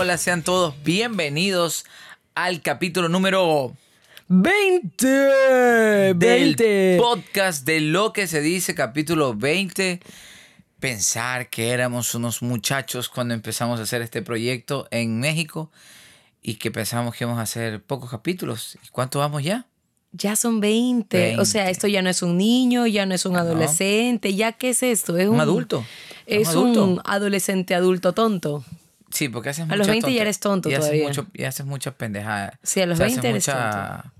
Hola. Sean todos bienvenidos al capítulo número 20. del 20. podcast de lo que se dice, capítulo 20. Pensar que éramos unos muchachos cuando empezamos a hacer este proyecto en México y que pensábamos que íbamos a hacer pocos capítulos. ¿Y cuánto vamos ya? Ya son 20. O sea, 20. esto ya no es un niño, ya no es un adolescente. ¿Ya qué es esto? Es Un adulto. Es Un adulto. un adolescente adulto tonto. Sí, porque haces A los muchas 20 ya eres tonto y haces todavía. mucho- y haces muchas pendejadas. Sí, a los O sea, haces 20 eres mucha-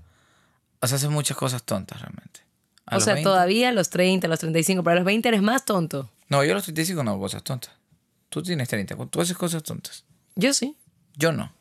O sea, haces muchas cosas tontas realmente. A o sea, 20 todavía a los 30, a los 35, pero a los 20 eres más tonto. No, yo a los 35 no hago cosas tontas. Tú tienes 30, tú haces cosas tontas. Yo sí. Yo no.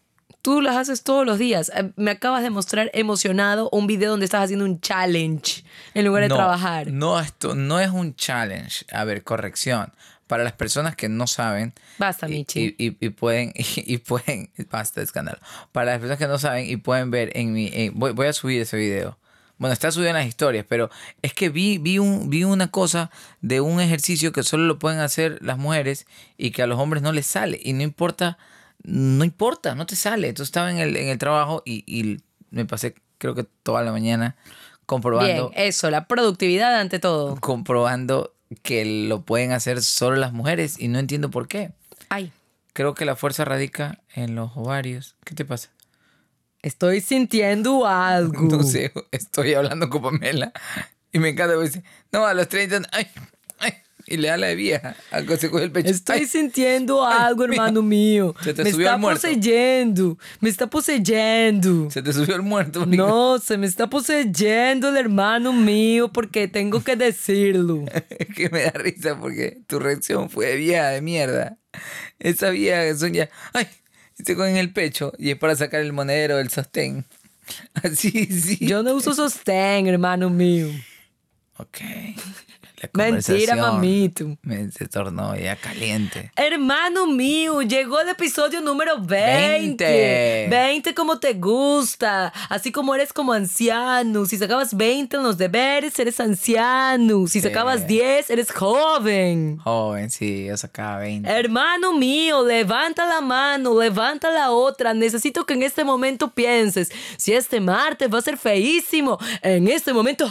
Tú las haces todos los días. Eh, Me acabas de mostrar emocionado un video donde estás haciendo un challenge en lugar de no, trabajar. No, esto no es un challenge. A ver, corrección. Para las personas que no saben Basta, Michi. y, y- y pueden, y, pueden, basta escándalo. Para las personas que no saben y pueden ver en mi, en- voy, voy a subir ese video. Bueno, está subido en las historias, pero es que vi, vi, un, vi una cosa de un ejercicio que solo lo pueden hacer las mujeres y que a los hombres no les sale. Y no importa, no importa, no te sale. Entonces estaba en el, en el trabajo y, y me pasé creo que toda la mañana Bien, comprobando, eso, la productividad ante todo. comprobando que lo pueden hacer solo las mujeres y no entiendo por qué. Ay, Creo que la fuerza radica en los ovarios. ¿Qué te pasa? estoy sintiendo algo. No sé, estoy hablando con Pamela y me encanta dice, no, a los 30, ay, ay, y le da la de vieja, algo se coge el pecho. Estoy Ay, sintiendo Ay, algo, hermano mío. Se te me subió está el muerto. poseyendo. Me está poseyendo. se te subió el muerto. marica. No, se me está poseyendo el hermano mío porque tengo que decirlo. Es que me da risa porque tu reacción fue de vieja de mierda. Esa vieja que son ya, ay, se cogen el pecho y es para sacar el monedero del sostén. Así, sí. Yo no uso sostén, hermano mío. Ok. La Mentira, mamito. Me se tornó ya caliente. Hermano mío, llegó el episodio número 20. 20. 20 como te gusta. Así como eres como anciano. Si sacabas 20 en los deberes, eres anciano. Si sacabas 10, eres joven. Joven, sí, yo sacaba 20. Hermano mío, levanta la mano, levanta la otra. Necesito que en este momento pienses, si este martes va a ser feísimo, en este momento.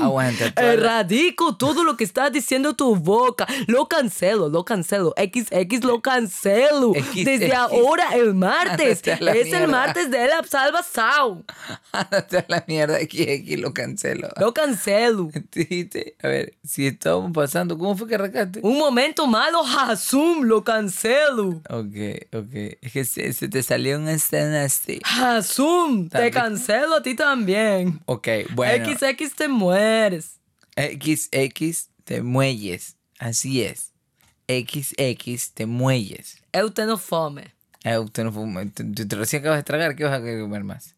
Aguanta, toda la- Erradico todo lo que está diciendo tu boca. Lo cancelo, lo cancelo. XX lo cancelo. X, Desde X. ahora, el martes. Es mierda. el martes de la salvación. Ándate a la mierda, aquí lo cancelo. Lo cancelo. A ver, si estábamos pasando, ¿cómo fue que arrancaste? Un momento malo, Hasum, lo cancelo. Ok, ok. Es que se, se te salió una escena así. Hasum, te cancelo a ti también. Ok, bueno. XX te mueres. XX te muelles. Así es. XX te muelles. Eutenofome. No fue- te, recién acabas de tragar, ¿qué vas a comer más?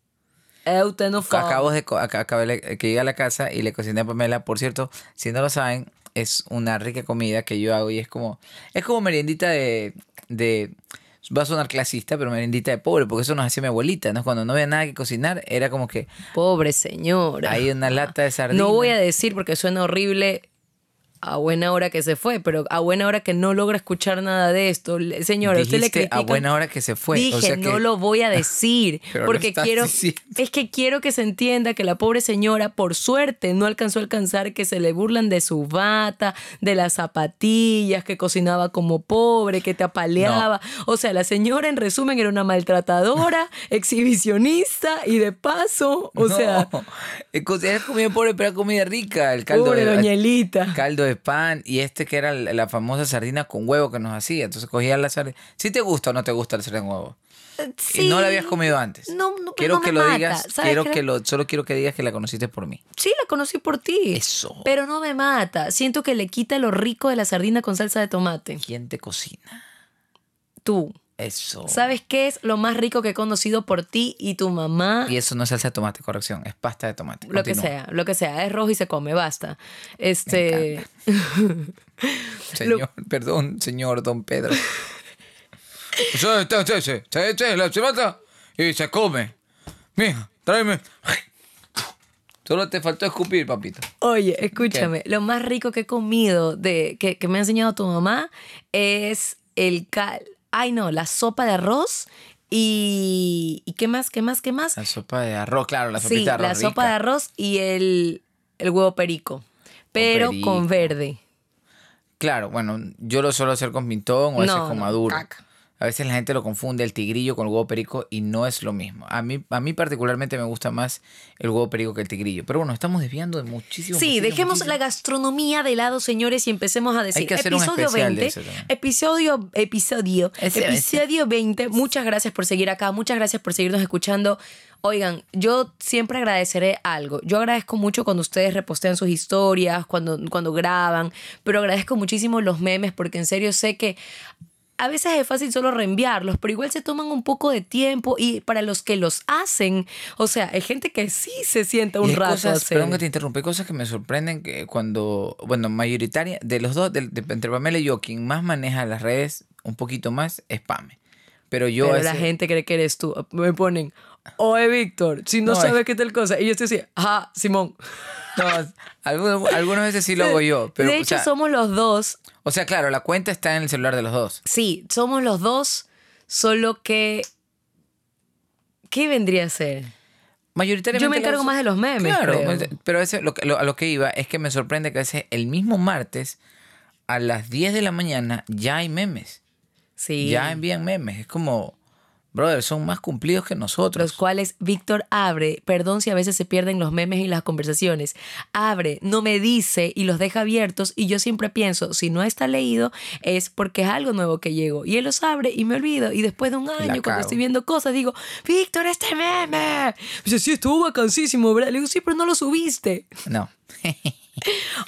Eutenofome. Acabo de acabé de- que llegué a la casa y le cociné a Pamela. Por cierto, si no lo saben, es una rica comida que yo hago y es como es como meriendita de de va a sonar clasista, pero meriendita de pobre, porque eso nos hacía mi abuelita, ¿no? Cuando no había nada que cocinar, era como que Pobre señora. hay una lata de sardina. No voy a decir porque suena horrible a buena hora que se fue, pero a buena hora que no logra escuchar nada de esto. Señora, usted le critica. a buena hora que se fue. Dije, o sea que- no lo voy a decir, porque quiero, diciendo. es que quiero que se entienda que la pobre señora, por suerte, no alcanzó a alcanzar que se le burlan de su bata, de las zapatillas, que cocinaba como pobre, que te apaleaba. O sea, la señora, en resumen, era una maltratadora, exhibicionista y de paso, o No, sea, era comida pobre, pero era comida rica. El caldo pobre de, doña Elita. caldo de pan y este que era la, famosa sardina con huevo que nos hacía. Entonces cogía la sardina. ¿Sí te gusta o no te gusta el sardina con huevo? Y no la habías comido antes. No, no, pero quiero no me que lo mata. digas. ¿Sabes Quiero que lo, solo quiero que digas que la conociste por mí. Sí, la conocí por ti. Eso. Pero no me mata. Siento que le quita lo rico de la sardina con salsa de tomate. ¿Quién te cocina? Tú. Eso. ¿Sabes qué es lo más rico que he conocido por ti y tu mamá? Y eso no es salsa de tomate, corrección. Es pasta de tomate. Lo que Continúa. sea, lo que sea. Es rojo y se come, basta. Este. Señor, perdón, señor Don Pedro. Se, se, se, se, la- mata y se come. Mija, tráeme. Solo te faltó escupir, papito. Oye, escúchame, lo más rico que he comido de, que, que me ha enseñado tu mamá es el cal... Ay, no, la sopa de arroz y... ¿Y qué más, qué más, qué más? La sopa de arroz, claro, la Sí, sopita de arroz la sopa de arroz y el, el huevo perico. Pero perico. con verde. Claro, bueno, yo lo suelo hacer con pintón o a veces con maduro. caca. A veces la gente lo confunde el tigrillo con el huevo perico y no es lo mismo. A mí, a mí particularmente me gusta más el huevo perico que el tigrillo. Pero bueno, estamos desviando de muchísimo. Sí, muchísimo, dejemos muchísimo. la gastronomía de lado, señores, y empecemos a decir. que hacer un episodio de 20. eso también. Episodio, episodio, Ese, episodio 20. Muchas gracias por seguir acá, muchas gracias por seguirnos escuchando. Oigan, yo siempre agradeceré algo. Yo agradezco mucho cuando ustedes repostean sus historias, cuando, cuando graban, pero agradezco muchísimo los memes porque en serio sé que a veces es fácil solo reenviarlos, pero igual se toman un poco de tiempo y para los que los hacen, o sea, hay gente que sí se sienta un rato cosas, hacer. perdón que te interrumpa, hay cosas que me sorprenden que cuando, bueno, mayoritaria, de los dos, de- de- entre Pamela y yo, quien más maneja las redes un poquito más es Pame. Pero yo Pero a la gente cree que eres tú. Me ponen, oye Víctor, si no, No, sabes es- qué tal cosa. Y yo estoy así, ajá, Simón. No, algunas, algunas veces sí lo hago yo. Pero, de o hecho, sea, somos los dos. o sea, claro, la cuenta está en el celular de los dos. Sí, somos los dos, solo que. ¿Qué vendría a ser? Mayoritariamente Yo me encargo los- más de los memes. Claro, creo. pero lo- a lo que iba es que me sorprende que a veces el mismo martes a las 10 de la mañana ya hay memes. Sí. Ya envían memes. Es como, brother, son más cumplidos que nosotros. los cuales Víctor abre, perdón si a veces se pierden los memes y las conversaciones, abre, no me dice y los deja abiertos y yo siempre pienso, si no está leído es porque es algo nuevo que llegó y él los abre y me olvido y después de un año cuando estoy viendo cosas digo, Víctor, este meme. Me dice, sí, estuvo vacancísimo, ¿verdad? Le digo, sí, pero no lo subiste. No.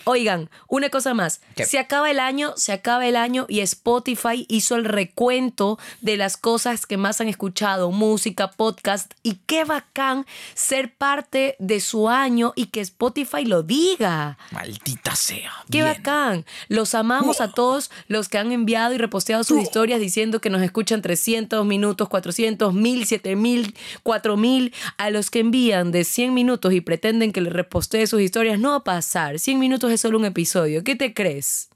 Oigan, una cosa más. ¿Qué? Se acaba el año, se acaba el año y Spotify hizo el recuento de las cosas que más han escuchado, música, podcast y qué bacán ser parte de su año y que Spotify lo diga. Maldita sea. Qué Bien. bacán. Los amamos a todos los que han enviado y reposteado sus historias diciendo que nos escuchan 300 minutos, 400, 1000, 7000, 4000. A los que envían de 100 minutos y pretenden que les repostee sus historias, no va a pasar. 100 minutos es solo un episodio. ¿Qué te crees?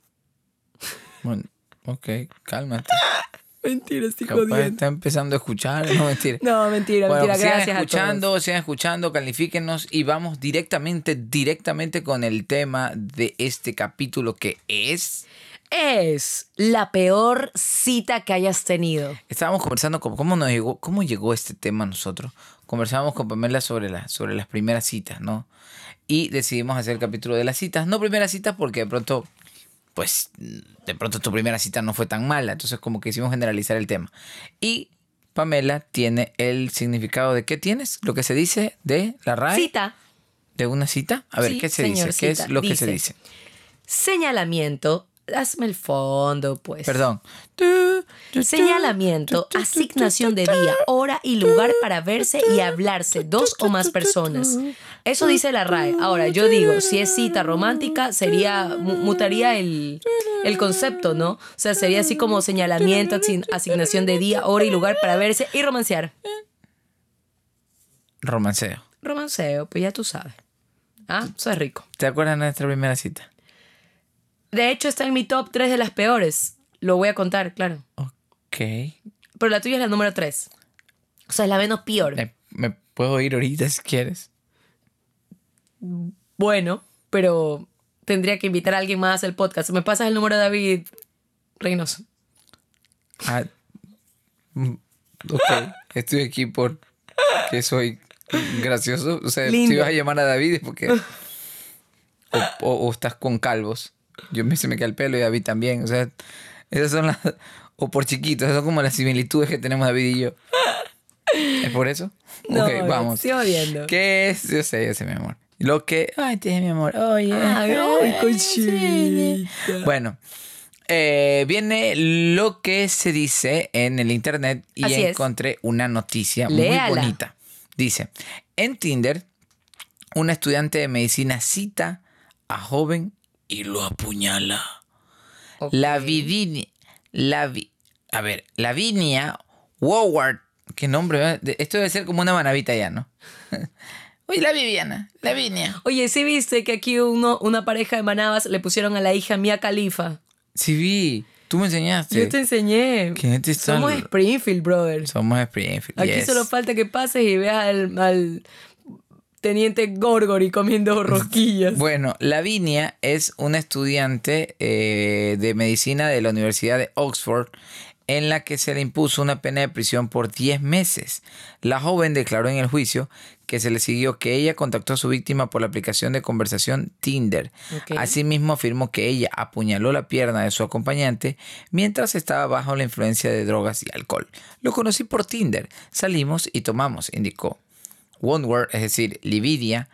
Bueno, ok, cálmate. Mentira, estoy Capaz está empezando a escuchar. No, mentira. No, mentira, Bueno, mentira. sigan Gracias a escuchando, sigan escuchando, califíquenos y vamos directamente, directamente con el tema de este capítulo que es... Es la peor cita que hayas tenido. Estábamos conversando con cómo nos llegó, cómo llegó este tema a nosotros. Conversábamos con Pamela sobre, la, sobre las primeras citas, ¿no? Y decidimos hacer el capítulo de las citas. No primeras citas porque de pronto, pues, de pronto tu primera cita no fue tan mala. Entonces como que hicimos generalizar el tema. Y Pamela tiene el significado de qué tienes, lo que se dice de la RAE. Cita. ¿De una cita? A ver, Sí, ¿qué se dice? ¿Qué es lo que se dice? Señalamiento. Hazme el fondo, pues. Perdón. Señalamiento, asignación de día, hora y lugar para verse y hablarse dos o más personas. Eso dice la RAE. Ahora, yo digo, si es cita romántica, sería mu- mutaría el, el concepto, ¿no? O sea, sería así como señalamiento, asign- asignación de día, hora y lugar para verse y romancear. Romanceo. Romanceo, pues ya tú sabes. Ah, eso es rico. ¿Te acuerdas de nuestra primera cita? De hecho, está en mi top 3 de las peores. Lo voy a contar, claro. Ok. Pero la tuya es la número 3. O sea, es la menos peor. ¿Me, me puedo ir ahorita si quieres? Bueno, pero tendría que invitar a alguien más al podcast. ¿Me pasas el número de David Reynoso? Ah, mm, ok. Estoy aquí por que soy gracioso. O sea, Lindo. si vas a llamar a David es porque... O, o- o estás con calvos. Yo me, se me cae el pelo y David también. O sea, esas son las... O por chiquitos. Esas son como las similitudes que tenemos David y yo. ¿Es por eso? No, ok, vamos. estoy odiando. ¿Qué es? Yo sé, yo sé, mi amor. Lo que... Ay, te mi amor. Oye. Ay, ay, cosita. Bueno, eh, viene lo que se dice en el internet y Así es. encontré una noticia Léala. muy bonita. Dice, en Tinder, una estudiante de medicina cita a joven y lo apuñala. La Vivinia, la Vi- a ver, Lavinia Howard, qué nombre. De- esto debe ser como una manavita ya, ¿no? Oye, la Viviana, la Vinia. Oye, ¿sí viste que aquí uno, una pareja de manabas le pusieron a la hija Mia Khalifa? Sí vi, tú me enseñaste. Yo te enseñé. ¿Qué gente Somos Springfield, brother. Somos Springfield. Aquí yes. solo falta que pases y veas al, al teniente Gorgory comiendo rosquillas. Bueno, Lavinia es una estudiante eh, de medicina de la Universidad de Oxford en la que se le impuso una pena de prisión por 10 meses. La joven declaró en el juicio que se le siguió que ella contactó a su víctima por la aplicación de conversación Tinder. Asimismo afirmó que ella apuñaló la pierna de su acompañante mientras estaba bajo la influencia de drogas y alcohol. Lo conocí por Tinder. Salimos y tomamos, indicó. Wondward, es decir, Lividia,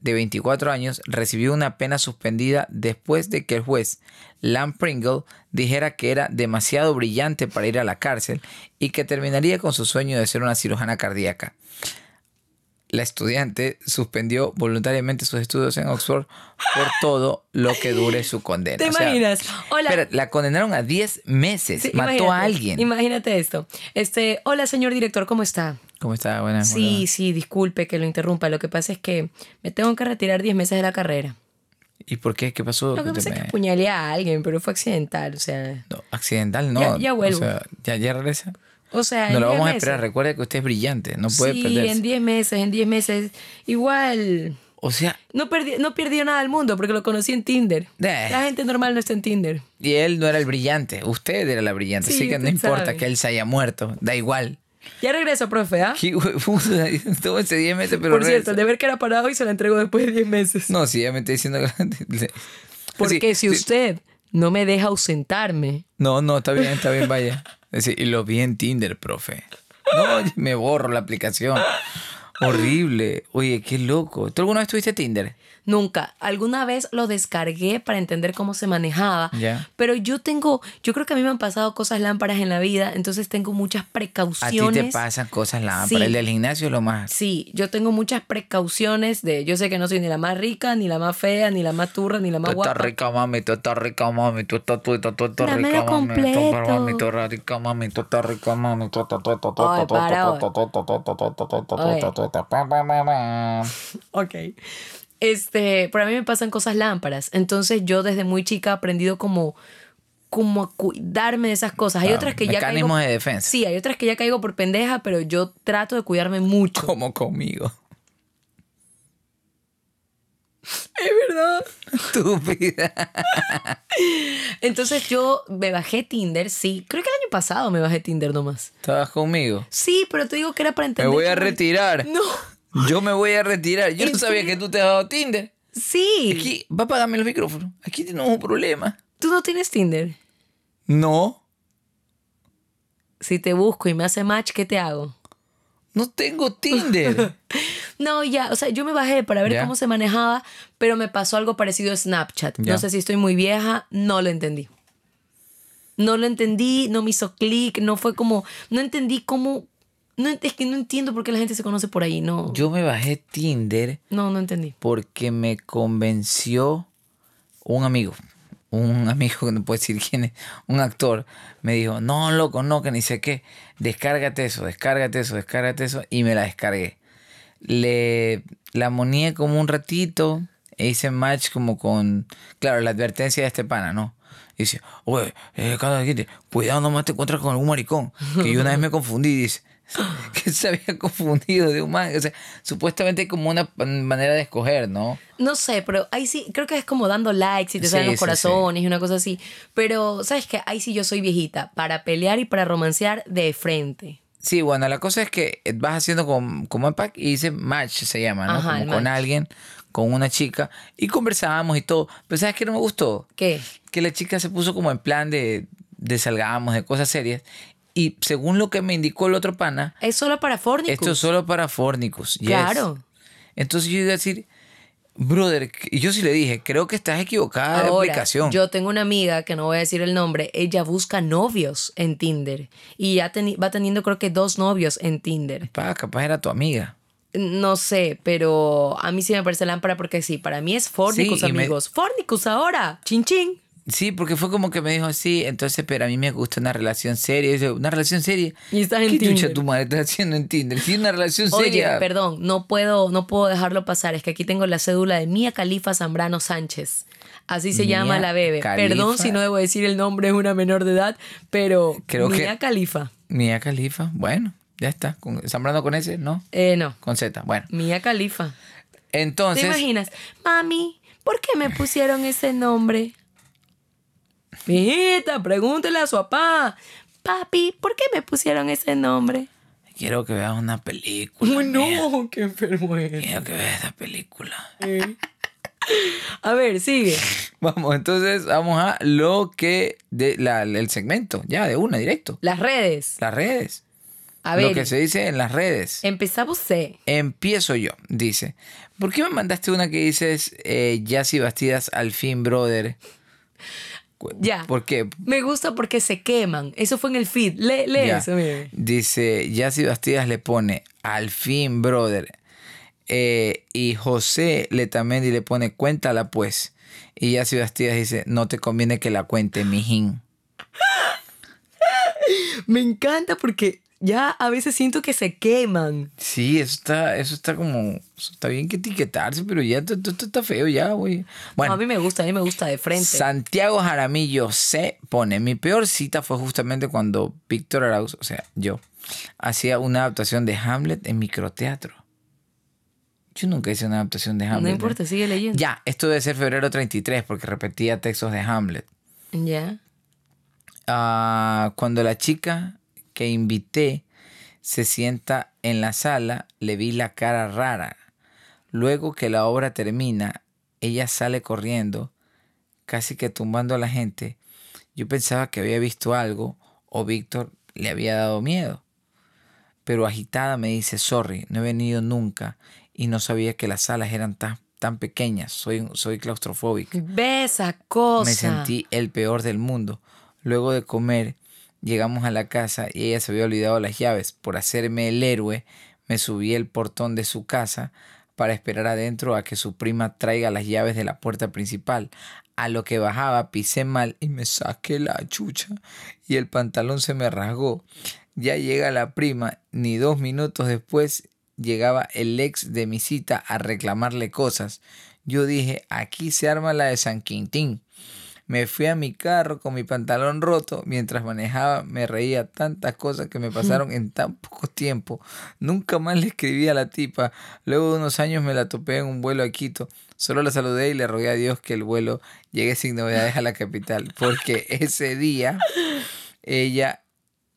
de 24 años, recibió una pena suspendida después de que el juez Lam Pringle dijera que era demasiado brillante para ir a la cárcel y que terminaría con su sueño de ser una cirujana cardíaca. La estudiante suspendió voluntariamente sus estudios en Oxford por todo lo que dure su condena. ¿Te O sea, imaginas? Hola. espera, la condenaron a 10 meses. Sí, Mató a alguien. Imagínate esto. Este, hola, señor director, ¿cómo está? ¿Cómo está? Buenas Sí, sí, disculpe que lo interrumpa. Lo que pasa es que me tengo que retirar 10 meses de la carrera. ¿Y por qué? ¿Qué pasó? Lo que pasa es que apuñalé a alguien, pero fue accidental, o sea... No, accidental no. Ya- ya vuelvo. O sea, ya, ya regresa. O sea, No lo 10 vamos a meses. esperar. Recuerde que usted es brillante. No puede sí, perderse. en 10 meses, en 10 meses. Igual... O sea, No, perdi no perdió nada al mundo porque lo conocí en Tinder. Eh. La gente normal no está en Tinder. y él no era el brillante. Usted era la brillante. Sí, así que no importa sabe. que él se haya muerto. Da igual. Ya regreso, profe, ¿ah? Todo ese 10 meses, pero Por cierto, el deber que era parado y se lo entregó después de 10 meses. No, si ya me está diciendo que... porque Sí, si sí. usted no me deja ausentarme, No, no, está bien, está bien, vaya. Es decir, y lo vi en Tinder, profe. No, me borro la aplicación. Horrible. Oye, qué loco. ¿Tú alguna vez tuviste Tinder? Nunca. Alguna vez lo descargué para entender cómo se manejaba. Ya. Pero yo tengo, yo creo que a mí me han pasado cosas lámparas en la vida, entonces tengo muchas A ti precauciones. te pasan cosas lámparas. Sí. El del gimnasio es lo más. Sí, yo tengo muchas precauciones de, yo sé que no soy ni la más rica, ni la más fea, ni la más turra, ni la Tú más estás guapa. rica, mami, tú estás rica, mami, tú estás, tú estás, tú estás Dámelo rica, mami, tú estás, mami, tú eres rica, mami, tú estás rica, mami, tú estás, tú estás, tú Oye, estás, tú para, estás, oye. tú estás, tú estás, tú estás, tú estás, tú estás, Oye. tú estás, pa, pa, pa, pa. Ok. Este, pero a mí me pasan cosas lámparas. Entonces yo desde muy chica he aprendido como, como a cuidarme de esas cosas. Hay otras que ya caigo. de defensa. Sí, hay otras que ya caigo por pendeja, pero yo trato de cuidarme mucho. Como conmigo. Es verdad. Estúpida. Entonces yo me bajé Tinder, sí. Creo que el año pasado me bajé Tinder nomás. ¿Estabas conmigo? Sí, pero te digo que era para Me entender. voy a retirar. No. Yo me voy a retirar. Yo no ¿En sabía que tú te has dado Tinder. Sí. Aquí, va a apagarme los micrófonos. Aquí tenemos un problema. ¿Tú no tienes Tinder? No, Si te busco y me hace match, ¿qué te hago? no tengo Tinder. No, ya, o sea, yo me bajé para ver Ya. cómo se manejaba, pero me pasó algo parecido a Snapchat. Ya. No sé si estoy muy vieja, no lo entendí. No lo entendí, no me hizo clic, no fue como, no entendí cómo, no, es que no entiendo por qué la gente se conoce por ahí, no, Yo me bajé Tinder no, no entendí. porque me convenció un amigo. Un amigo que no puedo decir quién es, un actor, me dijo, no, loco, no, que ni sé qué, descárgate eso, descárgate eso, descárgate eso, y me la descargué. Le la monié como un ratito, e hice match como con, claro, la advertencia de este pana, ¿no? Y dice, oye, eh, cuidado, nomás te encuentras con algún maricón, que yo una vez me confundí, dice, que se había confundido de un man, o sea, supuestamente como una manera de escoger, ¿no? No sé, pero ahí sí, creo que es como dando likes y te Sí, salen sí, los corazones y una cosa así. Pero, ¿sabes qué? Ahí sí yo soy viejita, para pelear y para romancear de frente. Sí, bueno, la cosa es que vas haciendo como, como un pack y dice match, se llama, ¿no? Ajá, como con match. alguien, con una chica, y conversábamos y todo. Pero ¿sabes qué no me gustó? ¿Qué? Que la chica se puso como en plan de, de salgamos, de cosas serias. Y según lo que me indicó el otro pana, Es solo para Fornicus. esto es solo para Fornicus. yes. Claro. Entonces yo iba a decir, brother, y yo sí le dije, creo que estás equivocada de aplicación. yo tengo una amiga que no voy a decir el nombre, ella busca novios en Tinder y ya teni- va teniendo creo que dos novios en Tinder. Pa, capaz era tu amiga. No sé, pero a mí sí me parece lámpara porque sí, para mí es Fornicus, Sí, y me- amigos. Fornicus ahora, chin chin. Sí, porque fue como que me dijo, sí, entonces, pero a mí me gusta una relación seria. Y yo, ¿una relación seria? Y estás en ¿Qué chucha Tinder. tu madre estás haciendo en Tinder? Sí, una relación Oye, seria. perdón, no puedo, no puedo dejarlo pasar. Es que aquí tengo la cédula de Mía Califa Zambrano Sánchez. Así se Mía llama la bebé. Khalifa. Perdón si no debo decir el nombre, es una menor de edad, pero Creo que- Mía Califa. Mía Califa, bueno, ya está. Zambrano con ese, ¿no? Eh, no, Con Z, bueno. Mía Califa. ¿Te Entonces, imaginas? Mami, ¿por qué me pusieron ese nombre? Mijita, pregúntele a su papá. Papi, ¿por qué me pusieron ese nombre? quiero que veas una película. Uy, no, qué enfermo es. Quiero que veas esa película. A ver, sigue. Vamos, entonces vamos a lo que de la, el segmento, ya de una, directo. Las redes. Las redes. A lo ver, que se dice en las redes. empezamos C. Empiezo yo, dice. ¿Por qué me mandaste una que dices eh, Yassi Bastidas al fin, brother? Ya. ¿Por qué? Me gusta porque se queman. Eso fue en el feed. Lee, lee Ya. eso, mire. Dice, Yassi Bastidas le pone al fin, brother. Eh, y José Letamendi le pone cuéntala pues. Y Yassi Bastidas dice, no te conviene que la cuente, mijín. Me encanta porque ya a veces siento que se queman. Sí, eso está, eso está como, eso está bien que etiquetarse, pero ya esto, está feo ya, güey. Bueno, a mí me gusta, a mí me gusta de frente. Santiago Jaramillo se pone, mi peor cita fue justamente cuando Víctor Arauz, o sea, yo, hacía una adaptación de Hamlet en microteatro. Yo nunca hice una adaptación de Hamlet. no ¿eh? importa, sigue leyendo. Ya, esto debe ser febrero 33 porque repetía textos de Hamlet. Ya. Ah, cuando la chica que invité se sienta en la sala, le vi la cara rara. Luego que la obra termina, ella sale corriendo, casi que tumbando a la gente. Yo pensaba que había visto algo o Víctor le había dado miedo. Pero agitada me dice, sorry, no he venido nunca y no sabía que las salas eran tan, tan pequeñas. Soy, soy claustrofóbica. Ve esa cosa. Me sentí el peor del mundo. Luego de comer, llegamos a la casa y ella se había olvidado las llaves. Por hacerme el héroe, me subí el portón de su casa para esperar adentro a que su prima traiga las llaves de la puerta principal. A lo que bajaba, pisé mal y me saqué la chucha y el pantalón se me rasgó. Ya llega la prima, ni dos minutos después llegaba el ex de mi cita a reclamarle cosas. Yo dije, aquí se arma la de San Quintín. Me fui a mi carro con mi pantalón roto. Mientras manejaba me reía tantas cosas que me pasaron en tan poco tiempo. Nunca más le escribí a la tipa. Luego de unos años me la topé en un vuelo a Quito. Solo la saludé y le rogué a Dios que el vuelo llegue sin novedades a la capital. Porque ese día ella...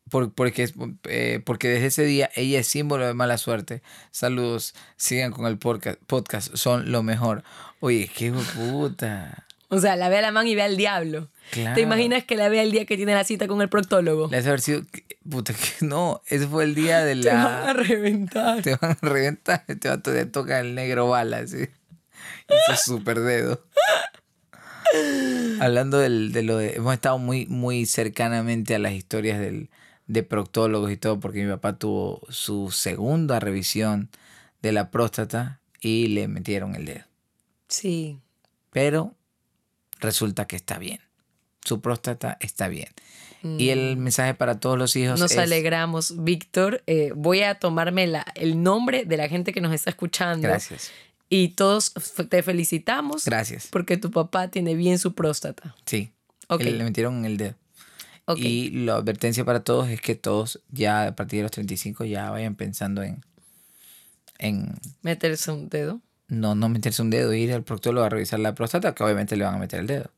por- porque, eh, porque desde ese día ella es símbolo de mala suerte. Saludos, sigan con el podcast, podcast son lo mejor. Oye, qué puta. O sea, la ve a la man y ve al diablo. Claro. ¿Te imaginas que la ve el día que tiene la cita con el proctólogo? Le hace haber sido. Puta, que no. Ese fue el día de Te van a la. reventar. Te van a reventar. Te va a te toca el negro bala, así. Ese super dedo. Hablando del, de lo de. Hemos estado muy, muy cercanamente a las historias del, de proctólogos y todo, porque mi papá tuvo su segunda revisión de la próstata y le metieron el dedo. Sí. Pero resulta que está bien. Su próstata está bien. Y el mensaje para todos los hijos Mm. Nos es. alegramos, Víctor. Eh, voy a tomarme la- el nombre de la gente que nos está escuchando. Gracias. Y todos te felicitamos Gracias. porque tu papá tiene bien su próstata. Sí. Ok. Él- Le metieron en el dedo. Ok. Y la advertencia para todos es que todos ya a partir de los 35 ya vayan pensando en, en Meterse un dedo. No, no meterse un dedo, ir al proctólogo a revisar la próstata, que obviamente le van a meter el dedo.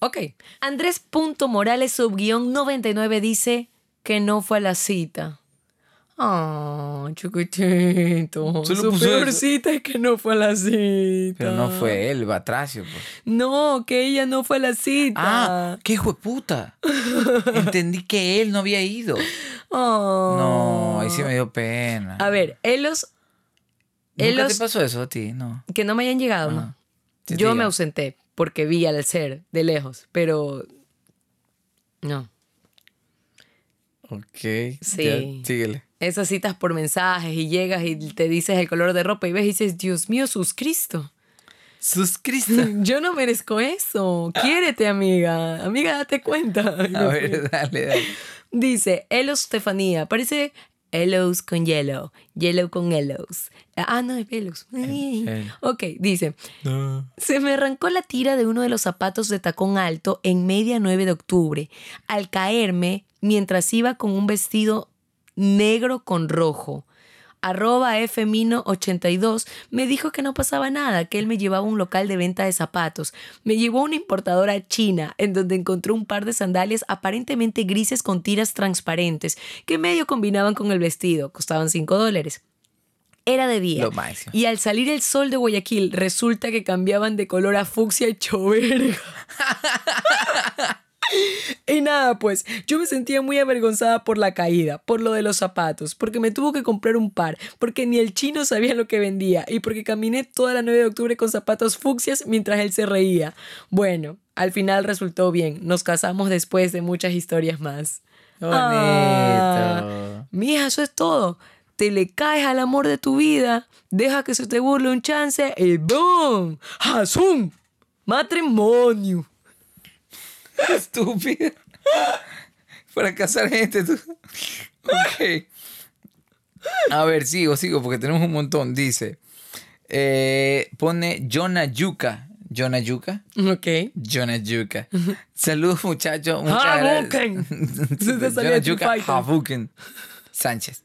Ok. Andrés.morales subguión 99 dice que no fue a la cita. Ah, chiquitito. Solo Su peor eso. cita es que no fue a la cita. Pero no fue él, Batracio. Pues. No, que ella no fue a la cita. Ah, qué hijo de puta. Entendí que él no había ido. Ah. No, ahí sí me dio pena. A ver, él los. él ¿Nunca los- te pasó eso a ti? No. Que no me hayan llegado, Ah, ¿no? sí te Yo me llega. ausenté porque vi al ser de lejos, pero. No. Ok. Sí. ya, síguele. Esas citas por mensajes y llegas y te dices el color de ropa y ves y dices, Dios mío, sus Cristo. Suscristo. Yo no merezco eso. Quiérete, amiga. Amiga, date cuenta. A ver, dale, dale. Dice, Hello Estefanía. Parece Hellos con Yellow. Yellow con Hellos. Ah, no, es Hellos. el. Ok, dice. Se me arrancó la tira de uno de los zapatos de tacón alto en media 9 de octubre al caerme mientras iba con un vestido negro con rojo. Arroba Fmino82 me dijo que no pasaba nada, que él me llevaba a un local de venta de zapatos. Me llevó a una importadora china en donde encontró un par de sandalias aparentemente grises con tiras transparentes que medio combinaban con el vestido. Costaban 5 dólares. Era de día. Lo máximo. Y al salir el sol de Guayaquil, resulta que cambiaban de color a fucsia y choverga. Y nada, pues yo me sentía muy avergonzada por la caída, por lo de los zapatos, porque me tuvo que comprar un par, porque ni el chino sabía lo que vendía y porque caminé toda la 9 de octubre con zapatos fucsias mientras él se reía. Bueno, al final resultó bien, nos casamos después de muchas historias más. Bonito. Ah, mija, eso es todo. Te le caes al amor de tu vida, deja que se te burle un chance y ¡boom! ¡Hazum! ¡Matrimonio! Estúpido. Para casar gente. tú. Ok. A ver, sigo, sigo, porque tenemos un montón. Dice. eh, pone Jonah Yuka. Jonah Yuka. Ok. Jonah Yuka. Saludos, muchachos. Muchas gracias. Jonah Yuka Sánchez.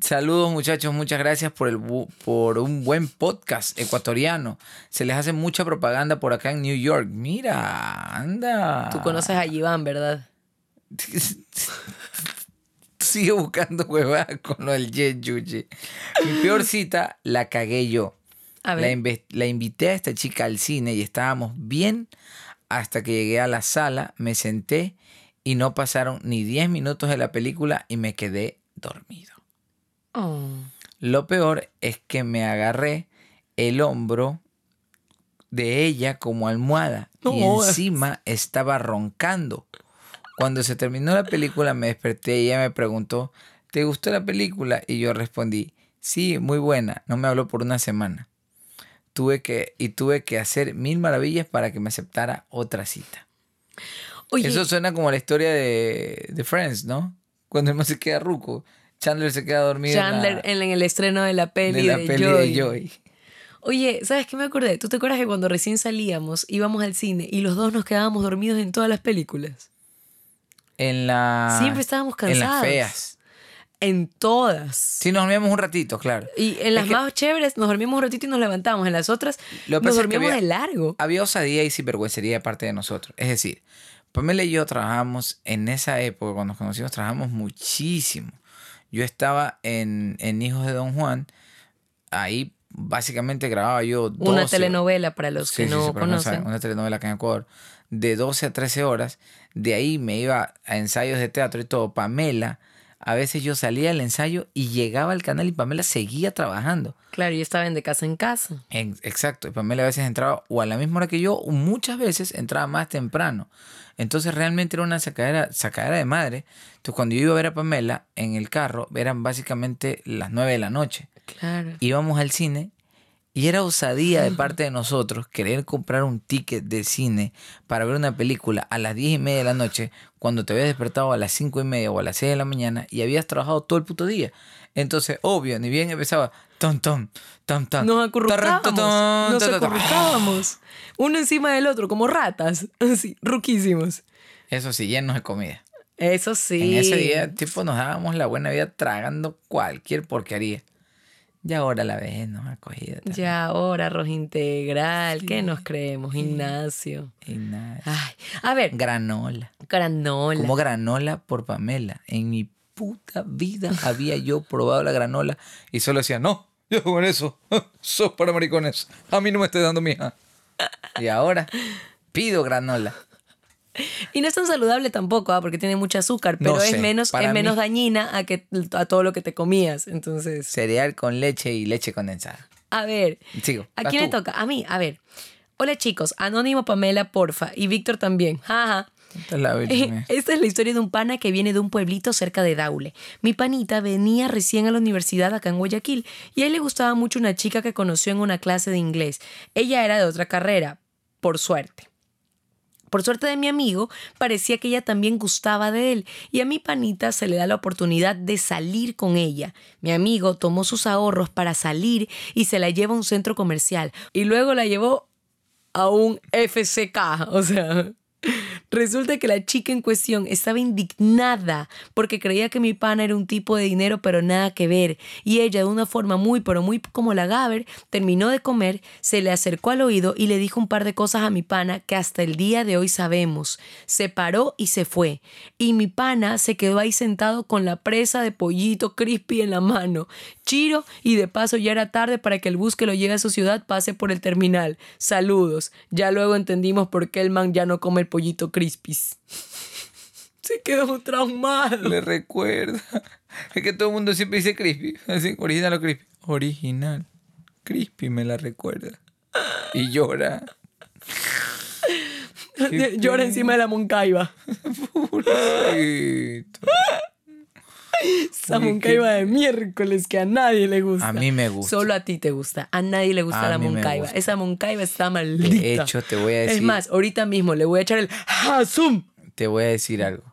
Saludos, muchachos. Muchas gracias por, el, bu- por un buen podcast ecuatoriano. Se les hace mucha propaganda por acá en New York. Mira, anda. Tú conoces a Iván, ¿verdad? Sigue buscando huevadas con lo del Jet Yuji. Mi peor cita la cagué yo. A ver. la invité a esta chica al cine y estábamos bien hasta que llegué a la sala, me senté y no pasaron ni 10 minutos de la película y me quedé dormido. Oh. Lo peor es que me agarré el hombro de ella como almohada y encima estaba roncando. Cuando se terminó la película me desperté y ella me preguntó, ¿te gustó la película? Y yo respondí, sí, muy buena. No me habló por una semana. Tuve que, y tuve que hacer mil maravillas para que me aceptara otra cita. Oye, Eso suena como la historia de, de Friends, ¿no? Cuando el man se queda ruco. Chandler se queda dormido en la- Chandler en, el estreno de la peli de la de, peli Joy. de Joy. Oye, ¿sabes qué me acordé? ¿Tú te acuerdas que cuando recién salíamos íbamos al cine y los dos nos quedábamos dormidos en todas las películas? En la. Siempre estábamos En las cansados. feas. En todas. Sí, nos dormíamos un ratito, claro. Y en las más chéveres nos dormimos un ratito y nos levantamos. En las otras Lo nos dormíamos había- de largo. Había osadía y sinvergüencería de parte de nosotros. Es decir, Pamela y yo trabajamos en esa época, cuando nos conocimos, trabajamos muchísimo. Yo estaba en, en Hijos de Don Juan. Ahí básicamente grababa yo 12, Una telenovela para los Sí, que no sí, conocen. una telenovela acá en Ecuador, de 12 a 13 horas. De ahí me iba a ensayos de teatro y todo. Pamela, a veces yo salía del ensayo y llegaba al canal y Pamela seguía trabajando. Claro, yo estaba de casa en casa. En- exacto, y Pamela a veces entraba o a la misma hora que yo, o muchas veces entraba más temprano. Entonces realmente era una sacadera, sacadera de madre. Entonces cuando yo iba a ver a Pamela en el carro, eran básicamente las 9 de la noche Claro. íbamos al cine y era osadía de parte de nosotros querer comprar un ticket de cine para ver una película a las 10 y media de la noche cuando te habías despertado a las 5 y media o a las 6 de la mañana y habías trabajado todo el puto día. Entonces, obvio, ni bien empezaba tom tom tom tom. Nos acurrucábamos. Nos acurrucábamos. Uno encima del otro, como ratas. Así, ruquísimos. Eso sí, llenos de comida. Eso sí. En ese día, tipo, nos dábamos la buena vida tragando cualquier porquería. Y ahora la vez nos ha cogido. también. Ya ahora, arroz integral. ¿Qué nos creemos, Ignacio? Y nada. Ay, a ver, Granola. granola. Como granola por Pamela. En mi puta vida había yo probado la granola y solo decía, no, yo con eso, sos para maricones. A mí no me estés dando mija. Y ahora pido granola. Y no es tan saludable tampoco, ¿ah? porque tiene mucho azúcar, No pero es menos, es menos dañina a, que, a todo lo que te comías. Entonces, Cereal con leche y leche condensada. a ver, Sigo. ¿a quién le toca? A mí, a ver. Hola chicos, Anónimo Pamela, porfa, y Víctor también. Jaja. Esta es la. Esta es la historia de un pana que viene de un pueblito cerca de Daule. Mi panita venía recién a la universidad acá en Guayaquil y a él le gustaba mucho una chica que conoció en una clase de inglés. Ella era de otra carrera, por suerte. Por suerte de mi amigo, parecía que ella también gustaba de él y a mi panita se le da la oportunidad de salir con ella. Mi amigo tomó sus ahorros para salir y se la lleva a un centro comercial y luego la llevó a un FCK, o sea, Resulta que la chica en cuestión estaba indignada porque creía que mi pana era un tipo de dinero pero nada que ver y ella de una forma muy pero muy como la Gaber terminó de comer, se le acercó al oído y le dijo un par de cosas a mi pana que hasta el día de hoy sabemos. Se paró y se fue y mi pana se quedó ahí sentado con la presa de pollito crispy en la mano. Chiro y de paso ya era tarde para que el bus que lo lleve a su ciudad pase por el terminal. Saludos. Ya luego entendimos por qué el man ya no come el pollito crispis. Se quedó traumado. Le recuerda. Es que todo el mundo siempre dice crispy. Así, original o crispy. Original. Crispy me la recuerda. Y llora. Llora encima de la Moncaiba. Pobrecito. Esa Uy, Moncaiba de miércoles que a nadie le gusta. A mí me gusta. Solo a ti te gusta. A nadie le gusta A la Moncaiba. Esa Moncaiba está maldita. De hecho, te voy a decir. Es más, ahorita mismo le voy a echar el Zoom. te voy a decir algo.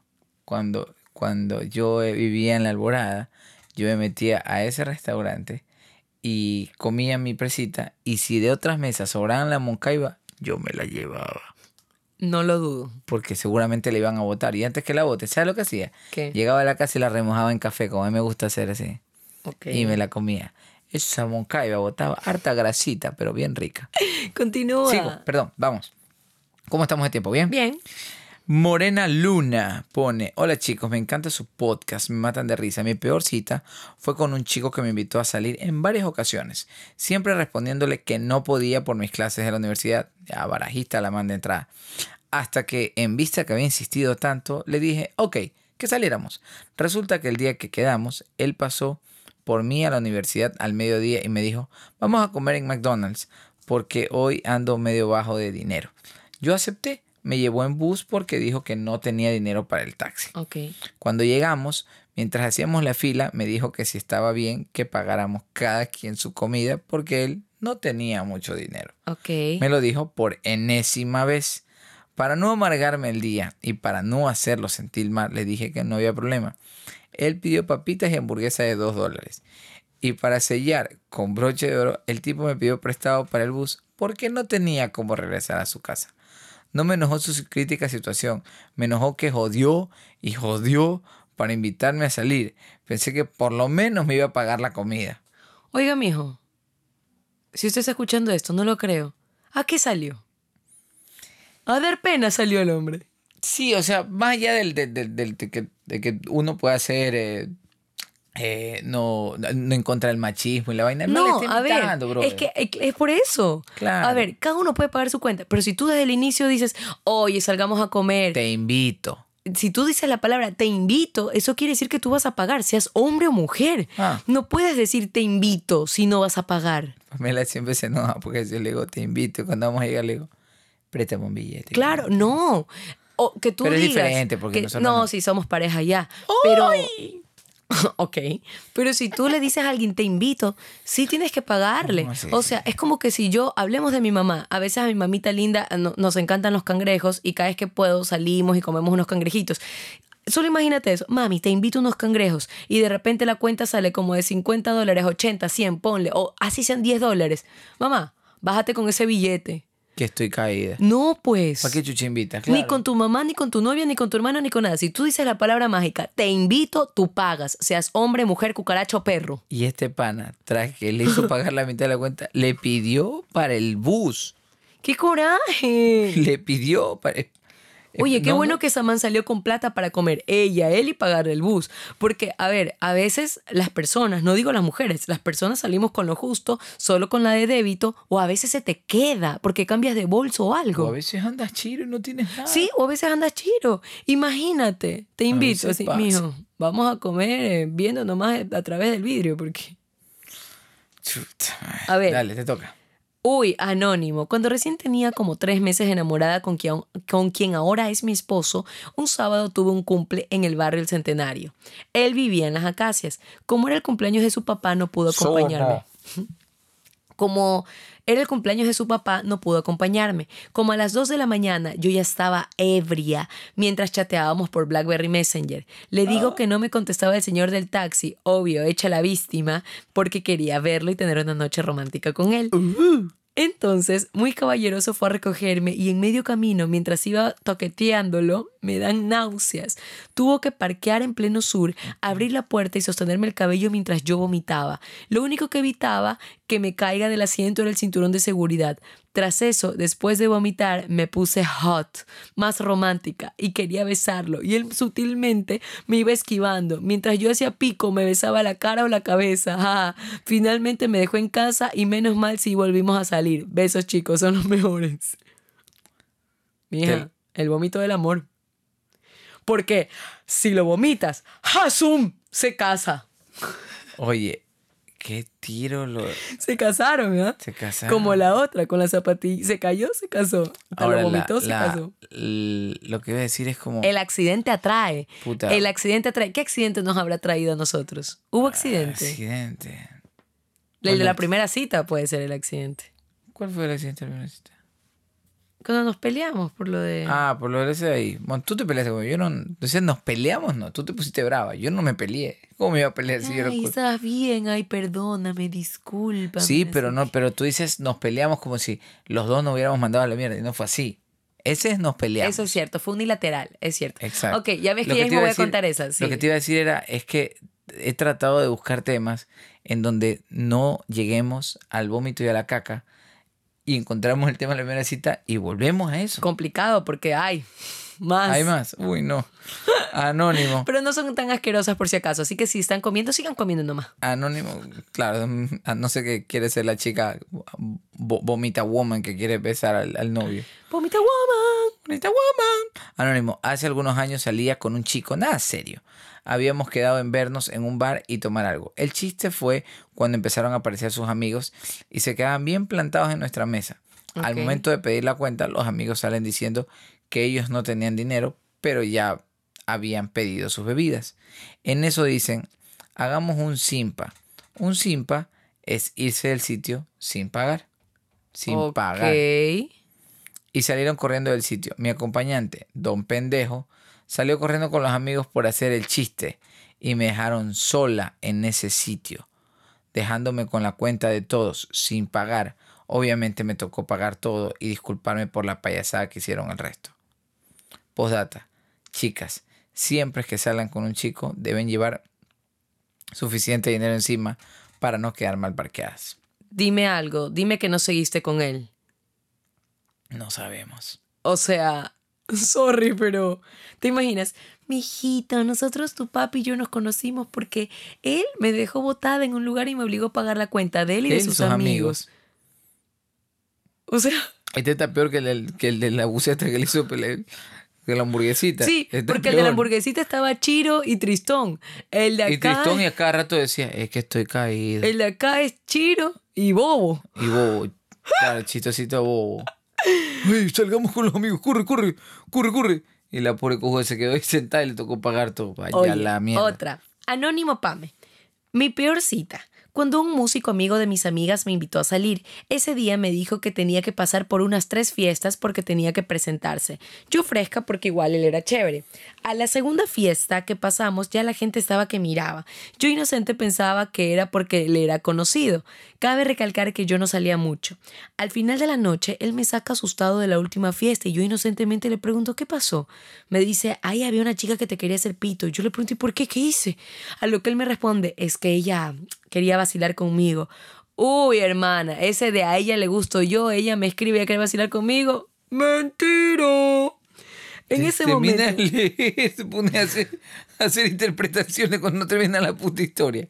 Cuando, cuando yo vivía en la Alborada, yo me metía a ese restaurante y comía mi presita. Y si de otras mesas sobraban la moncaiba, yo me la llevaba. No lo dudo. Porque seguramente la iban a botar. Y antes que la bote, ¿sabes lo que hacía? ¿Qué? Llegaba a la casa y la remojaba en café, como a mí me gusta hacer así. Y me la comía. Esa moncaiba botaba harta grasita, pero bien rica. Continúa. Sigo, perdón, vamos. ¿Cómo estamos de tiempo? ¿Bien? Bien. Morena Luna pone, hola chicos, me encanta su podcast, me matan de risa. Mi peor cita fue con un chico que me invitó a salir en varias ocasiones, siempre respondiéndole que no podía por mis clases de la universidad, ya barajista la manda entrada. Hasta que en vista que había insistido tanto, le dije, ok, que saliéramos. Resulta que el día que quedamos, él pasó por mí a la universidad al mediodía y me dijo, vamos a comer en McDonald's porque hoy ando medio bajo de dinero. Yo acepté, me llevó en bus porque dijo que no tenía dinero para el taxi. Cuando llegamos, mientras hacíamos la fila, me dijo que si estaba bien que pagáramos cada quien su comida porque él no tenía mucho dinero. Me lo dijo por enésima vez. Para no amargarme el día y para no hacerlo sentir mal, le dije que no había problema. Él pidió papitas y hamburguesa de 2 dólares. Y para sellar con broche de oro, el tipo me pidió prestado para el bus porque no tenía cómo regresar a su casa. No me enojó su crítica situación, me enojó que jodió y jodió para invitarme a salir. Pensé que por lo menos me iba a pagar la comida. Oiga, mijo. Si usted está escuchando esto, no lo creo. ¿A qué salió? A dar pena salió el hombre. Sí, o sea, más allá del, del- del- del- de, que, de que uno pueda ser eh, eh, no, no en contra del machismo y la vaina, no, a ver, es que es es por eso. Claro. A ver, cada uno puede pagar su cuenta, pero si tú desde el inicio dices, oye, salgamos a comer, Te invito. si tú dices la palabra te invito, eso quiere decir que tú vas a pagar, seas hombre o mujer. Ah. No puedes decir te invito si no vas a pagar. Pamela siempre se enoja porque yo le digo, te invito. Y cuando vamos a llegar, le digo, préstame un billete. Claro, no. O que tú Pero es digas diferente, porque que- nosotros no, no. si somos pareja ya. Pero Ok, pero si tú le dices a alguien te invito, sí tienes que pagarle. No, sí, o sí. sea, es como que si yo, hablemos de mi mamá, a veces a mi mamita linda no- nos encantan los cangrejos y cada vez que puedo salimos y comemos unos cangrejitos. Solo imagínate eso, mami, te invito a unos cangrejos y de repente la cuenta sale como de 50 dólares, 80, 100, ponle, o así sean 10 dólares. Mamá, bájate con ese billete. Que estoy caída. No, pues. ¿Para qué chucha invitas? Ni con tu mamá, ni con tu novia, ni con tu hermano, ni con nada. Si tú dices la palabra mágica, te invito, tú pagas. Seas hombre, mujer, cucaracha o perro. Y este pana, tras que le hizo pagar la mitad de la cuenta, le pidió para el bus. ¡Qué coraje! Le pidió para... Oye, qué No, bueno no. que Saman salió con plata para comer ella, él y pagar el bus. Porque, a ver, a veces las personas, no digo las mujeres, las personas salimos con lo justo, solo con la de débito, o a veces se te queda porque cambias de bolso o O algo. a veces andas chiro y no tienes nada. Sí, o a veces andas chiro. Imagínate, te invito, así, pasa. mijo, vamos a comer eh, viendo nomás a través del vidrio, porque... Chuta. A ver. Dale, te toca. Uy, anónimo. Cuando recién tenía como tres meses enamorada con quien, con quien ahora es mi esposo, un sábado tuve un cumple en el barrio El Centenario. Él vivía en las acacias. Como era el cumpleaños de su papá, no pudo acompañarme. Como era el cumpleaños de su papá, no pudo acompañarme. Como a las 2 de la mañana, yo ya estaba ebria mientras chateábamos por Blackberry Messenger. Le digo que no me contestaba el señor del taxi, obvio, hecha la víctima, porque quería verlo y tener una noche romántica con él. Entonces, muy caballeroso fue a recogerme y en medio camino, mientras iba toqueteándolo, me dan náuseas. Tuvo que parquear en pleno sur, abrir la puerta y sostenerme el cabello mientras yo vomitaba. Lo único que evitaba que me caiga del asiento era el cinturón de seguridad. Tras eso, después de vomitar, me puse hot, más romántica, y quería besarlo, y él sutilmente me iba esquivando. Mientras yo hacía pico, me besaba la cara o la cabeza. Finalmente me dejó en casa y menos mal si volvimos a salir. Besos chicos, son los mejores. Mija, el vómito del amor. Porque si lo vomitas, ¡Hasum! Se casa. Oye, qué tiro lo. Se casaron, ¿verdad? Se casaron. Como la otra, con la zapatilla. Se cayó, se casó. Ahora, lo la- vomitó, se la- casó. l- lo que iba a decir es como. El accidente atrae. Puta. El accidente atrae. ¿Qué accidente nos habrá traído a nosotros? ¿Hubo accidente? Accidente. El de la primera cita puede ser el accidente. ¿Cuál fue el accidente de la primera cita? Cuando nos peleamos por lo de... Ah, por lo de ese de ahí. Bueno, tú te peleaste conmigo. Yo no. Entonces nos peleamos, no. Tú te pusiste brava. Yo no me peleé. ¿Cómo me iba a pelear si yo era Ay, cul- estás bien. Ay, perdóname, disculpa. Sí, pero no, pero tú dices nos peleamos como si los dos nos hubiéramos mandado a la mierda. Y no fue así. Ese es nos peleamos. Eso es cierto, fue unilateral, es cierto. Exacto. Ok, ya ves que ya me voy a decir- contar esa. Sí. Lo que te iba a decir era, es que he tratado de buscar temas en donde no lleguemos al vómito y a la caca y encontramos el tema de la primera cita y volvemos a eso. Complicado porque hay más. Hay más. Uy, no. Anónimo. Pero no son tan asquerosas por si acaso. Así que si están comiendo, sigan comiendo nomás. Anónimo, claro, a no sé qué quiere ser la chica vo- vomita woman que quiere besar al, al novio. Vomita woman. Vomita woman. Anónimo, hace algunos años salía con un chico, nada serio. Habíamos quedado en vernos en un bar y tomar algo. El chiste fue cuando empezaron a aparecer sus amigos y se quedaban bien plantados en nuestra mesa. Al momento de pedir la cuenta, los amigos salen diciendo que ellos no tenían dinero, pero ya habían pedido sus bebidas. En eso dicen, hagamos un simpa. Un simpa es irse del sitio sin pagar. Sin pagar. Y salieron corriendo del sitio. Mi acompañante, don pendejo, salió corriendo con los amigos por hacer el chiste y me dejaron sola en ese sitio, dejándome con la cuenta de todos sin pagar. Obviamente me tocó pagar todo y disculparme por la payasada que hicieron el resto. Postdata. Chicas, siempre que salgan con un chico deben llevar suficiente dinero encima para no quedar mal parqueadas. Dime algo. Dime que no seguiste con él. No sabemos. O sea, sorry, pero ¿te imaginas? Mijito, nosotros, tu papi y yo nos conocimos porque él me dejó botada en un lugar y me obligó a pagar la cuenta de él y de Él sus, sus amigos. O sea, Este está peor que el, que el de la buceta que le hizo que la hamburguesita. sí, Está porque el de la hamburguesita estaba Chiro y Tristón. El de acá, Y Tristón y a cada rato decía, es que estoy caído. el de acá es Chiro y Bobo. Y bobo, claro, chistosito bobo. Salgamos con los amigos, corre, corre, corre, corre. Y la pobre cojuda se quedó ahí sentada y le tocó pagar todo. Vaya Oye, la mierda. otra. Anónimo Pame. Mi peor cita. Cuando un músico amigo de mis amigas me invitó a salir, ese día me dijo que tenía que pasar por unas tres fiestas porque tenía que presentarse. Yo fresca porque igual él era chévere. A la segunda fiesta que pasamos ya la gente estaba que miraba. Yo inocente pensaba que era porque él era conocido. Cabe recalcar que yo no salía mucho. Al final de la noche, él me saca asustado de la última fiesta y yo inocentemente le pregunto qué pasó. Me dice, ahí había una chica que te quería hacer pito. Yo le pregunto, ¿y por qué? ¿Qué hice? A lo que él me responde, es que ella quería vacilar conmigo. Uy, hermana, ese de a ella le gusto yo, ella me escribe, ella quiere vacilar conmigo. Mentira. En ese Termina momento... se pone a hacer, a hacer interpretaciones cuando no termina la puta historia.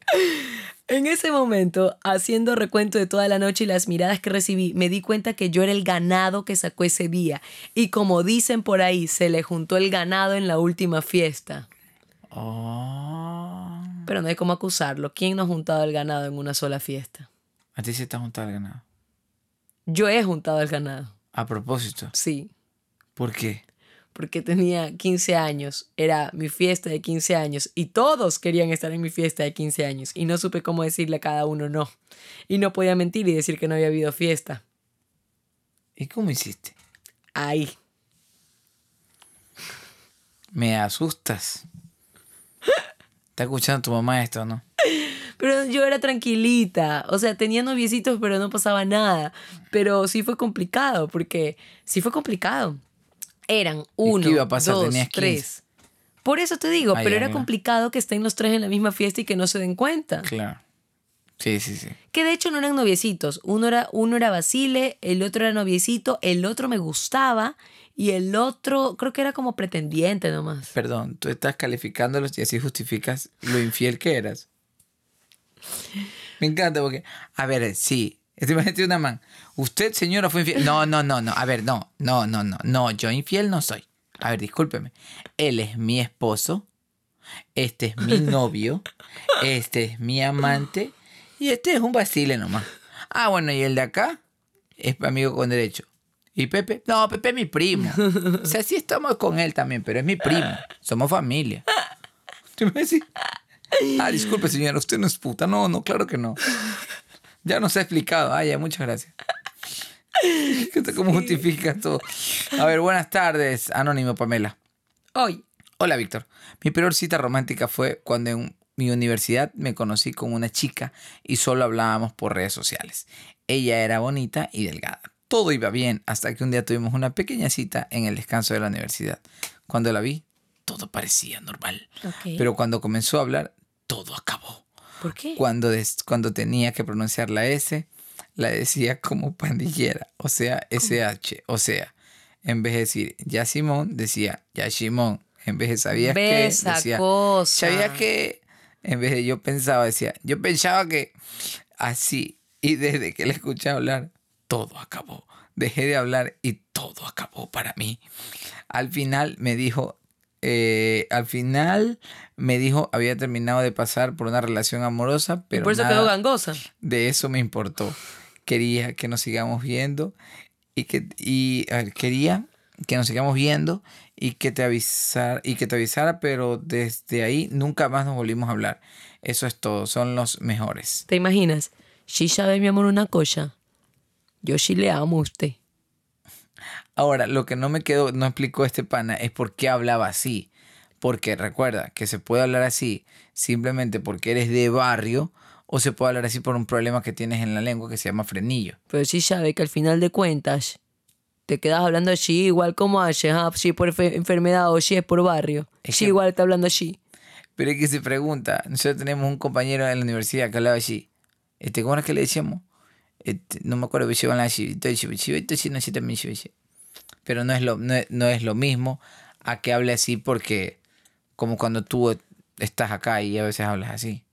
En ese momento, haciendo recuento de toda la noche y las miradas que recibí, me di cuenta que yo era el ganado que sacó ese día. Y como dicen por ahí, se le juntó el ganado en la última fiesta. Oh. Pero no hay cómo acusarlo. ¿Quién no ha juntado el ganado en una sola fiesta? A ti se te ha juntado el ganado. Yo he juntado el ganado. A propósito. Sí. ¿Por qué? Porque tenía 15 años. Era mi fiesta de 15 años. Y todos querían estar en mi fiesta de 15 años. Y no supe cómo decirle a cada uno no. Y no podía mentir y decir que no había habido fiesta. ¿Y cómo hiciste? Ahí. Me asustas. Está escuchando tu mamá esto, ¿no? Pero yo era tranquilita. O sea, tenía noviecitos, pero no pasaba nada. Pero sí fue complicado, porque sí fue complicado. Eran uno, iba a pasar? dos, Tenías 15. tres. Por eso te digo, Ay, pero era complicado que estén los tres en la misma fiesta y que no se den cuenta. Claro. Sí, sí, sí. Que de hecho no eran noviecitos. Uno era, uno era Basile, el otro era noviecito, el otro me gustaba y el otro creo que era como pretendiente nomás. Perdón, tú estás calificándolos y así justificas lo infiel que eras. Me encanta porque, a ver, sí, te imagínate una man. Usted, señora, fue infiel. No, no, no, no. A ver, no, no, no, no. No, yo infiel no soy. A ver, discúlpeme. Él es mi esposo. Este es mi novio. Este es mi amante. Y este es un vacile nomás. Ah, bueno, y el de acá es amigo con derecho. ¿Y Pepe? No, Pepe es mi primo. O sea, sí estamos con él también, pero es mi primo. Somos familia. ¿Tú me decís? Ah, disculpe, señora, usted no es puta. No, no, claro que no. Ya nos ha explicado. Ah, ya, muchas gracias. ¿Cómo justificas todo? A ver, buenas tardes, Anónimo Pamela. Hoy, Hola, Víctor. Mi peor cita romántica fue cuando en mi universidad me conocí con una chica y solo hablábamos por redes sociales. Ella era bonita y delgada. Todo iba bien hasta que un día tuvimos una pequeña cita en el descanso de la universidad. Cuando la vi, todo parecía normal. Pero cuando comenzó a hablar, todo acabó. ¿por qué? Cuando, cuando tenía que pronunciar la S, la decía como pandillera, o sea, SH, o sea, en vez de decir ya Simón, decía ya Simón, en vez de sabías que, decía cosa. sabías que, en vez de yo pensaba, decía yo pensaba que así, y desde que le escuché hablar, todo acabó. Dejé de hablar y todo acabó para mí. Al final me dijo, eh, al final me dijo, había terminado de pasar por una relación amorosa, Y pero por eso nada quedó gangosa. de eso me importó. Quería que nos sigamos viendo y que y ver, quería que nos sigamos viendo y que te avisara y que te avisara, pero desde ahí nunca más nos volvimos a hablar. Eso es todo, son los mejores. ¿Te imaginas? Sí sabe, mi amor, una cosa. Yo sí le amo a usted. Ahora, lo que no me quedó, no explicó este pana, es por qué hablaba así. Porque recuerda que se puede hablar así simplemente porque eres de barrio o se puede hablar así por un problema que tienes en la lengua que se llama frenillo. Pero sí sabe que al final de cuentas te quedas hablando así, igual como haces, ah, si es por enfe- enfermedad o si es por barrio. Es sí, que- igual está hablando así. Pero es que se pregunta, nosotros tenemos un compañero en la universidad que hablaba así. Este, ¿Cómo era que le decíamos? Este, no me acuerdo, pero van sí, sí, sí, sí. Pero no es, lo, no, es, no es lo mismo a que hable así porque como cuando tú estás acá y a veces hablas así.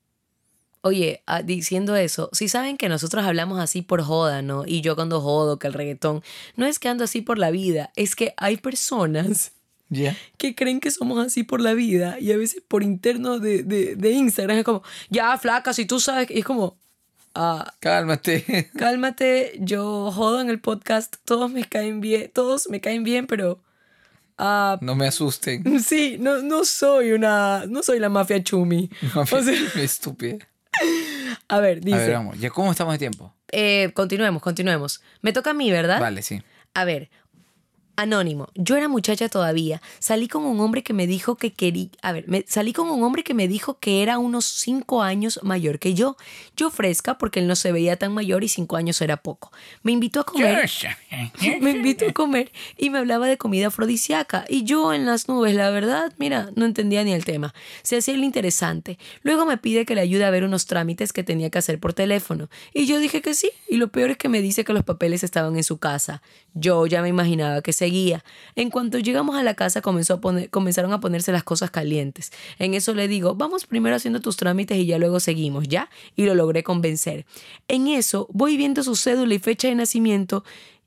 Oye, ah, diciendo eso, si saben que nosotros hablamos así por joda, ¿no? Y yo cuando jodo que el reggaetón, no es que ando así por la vida, es que hay personas que creen que somos así por la vida y a veces por interno de, de, de Instagram es como, ya, flaca, si tú sabes, que-", y es como, ah, Cálmate. cálmate, yo jodo en el podcast, todos me caen bien, todos me caen bien, pero ah, No me asusten. sí, no, no soy una, no soy la mafia chumi. O sea, Estúpida. a ver, A dice, ver, vamos. ¿Ya cómo estamos de tiempo? eh, continuemos, continuemos. Me toca a mí, ¿verdad? Vale, sí. A ver, Anónimo, yo era muchacha todavía. Salí con un hombre que me dijo que quería. A ver, me, salí con un hombre que me dijo que era unos cinco años mayor que yo. Yo fresca porque él no se veía tan mayor y cinco años era poco. Me invitó a comer. Me invitó a comer y me hablaba de comida afrodisíaca. Y yo en las nubes, la verdad, mira, no entendía ni el tema. Se hacía el interesante. Luego me pide que le ayude a ver unos trámites que tenía que hacer por teléfono. Y yo dije que sí. Y lo peor es que me dice que los papeles estaban en su casa. Yo ya me imaginaba que seguía. En cuanto llegamos a la casa comenzó a poner, comenzaron a ponerse las cosas calientes. En eso le digo, vamos primero haciendo tus trámites y ya luego seguimos, ¿ya? Y lo logré convencer. En eso voy viendo su cédula y fecha de nacimiento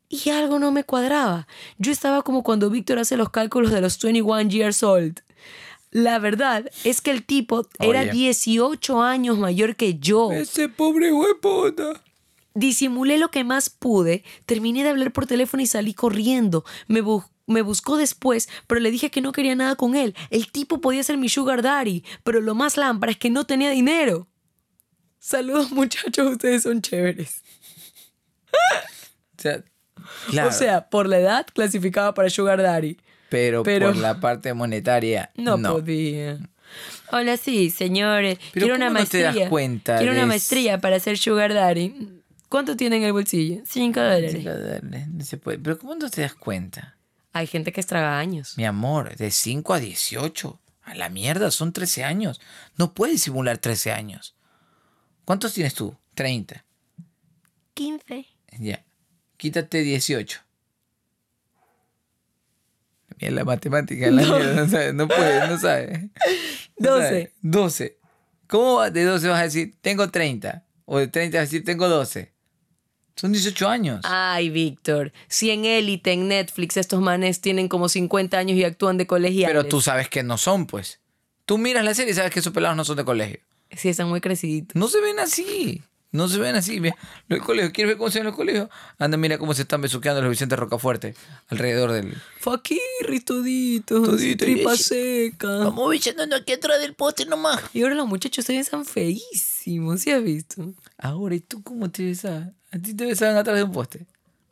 y algo no me cuadraba. Yo estaba como cuando Víctor hace los cálculos de los 21 years old. La verdad es que el tipo era Oye. 18 años mayor que yo. Ese pobre huepota. Disimulé lo que más pude, terminé de hablar por teléfono y salí corriendo. Me, bu- me buscó después, pero le dije que no quería nada con él. El tipo podía ser mi sugar daddy, pero lo más lámpara es que no tenía dinero. Saludos muchachos, ustedes son chéveres. O sea, claro, O sea, por la edad clasificaba para sugar daddy. pero, pero- por la parte monetaria, No, no. podía. Hola, sí, señores. Pero quiero una ¿cómo no te maestría. das cuenta quiero de una maestría para ser sugar daddy. ¿Cuánto tiene en el bolsillo? Cinco dólares. No se puede. Pero ¿cómo no te das cuenta? Hay gente que estraga años. Mi amor, de 5 a 18. A la mierda, son 13 años. No puedes simular 13 años. ¿Cuántos tienes tú? 30. 15. Ya. Quítate 18. Mira la matemática, la mierda, no sabe, no puede, no sabe. No 12. sabe. 12. ¿Cómo de 12 vas a decir, tengo 30? O de 30 vas a decir, tengo 12. Son 18 años. Ay, Víctor. Si en Élite, en Netflix, estos manes tienen como 50 años y actúan de colegiales. Pero tú sabes que no son, pues. Tú miras la serie y sabes que esos pelados no son de colegio. Sí, están muy creciditos. No se ven así. No se ven así. Mira, los colegios. ¿Quieres ver cómo se ven los colegios? Anda, mira cómo se están besuqueando los Vicente Rocafuerte alrededor del. Fakirri toditos. Todito, Tripa seca. Vamos bichándonos aquí atrás del poste nomás. Y ahora los muchachos se besan feísimos. ¿Sí has visto? Ahora, ¿y tú cómo te besabas? A ti te besaban atrás de un poste.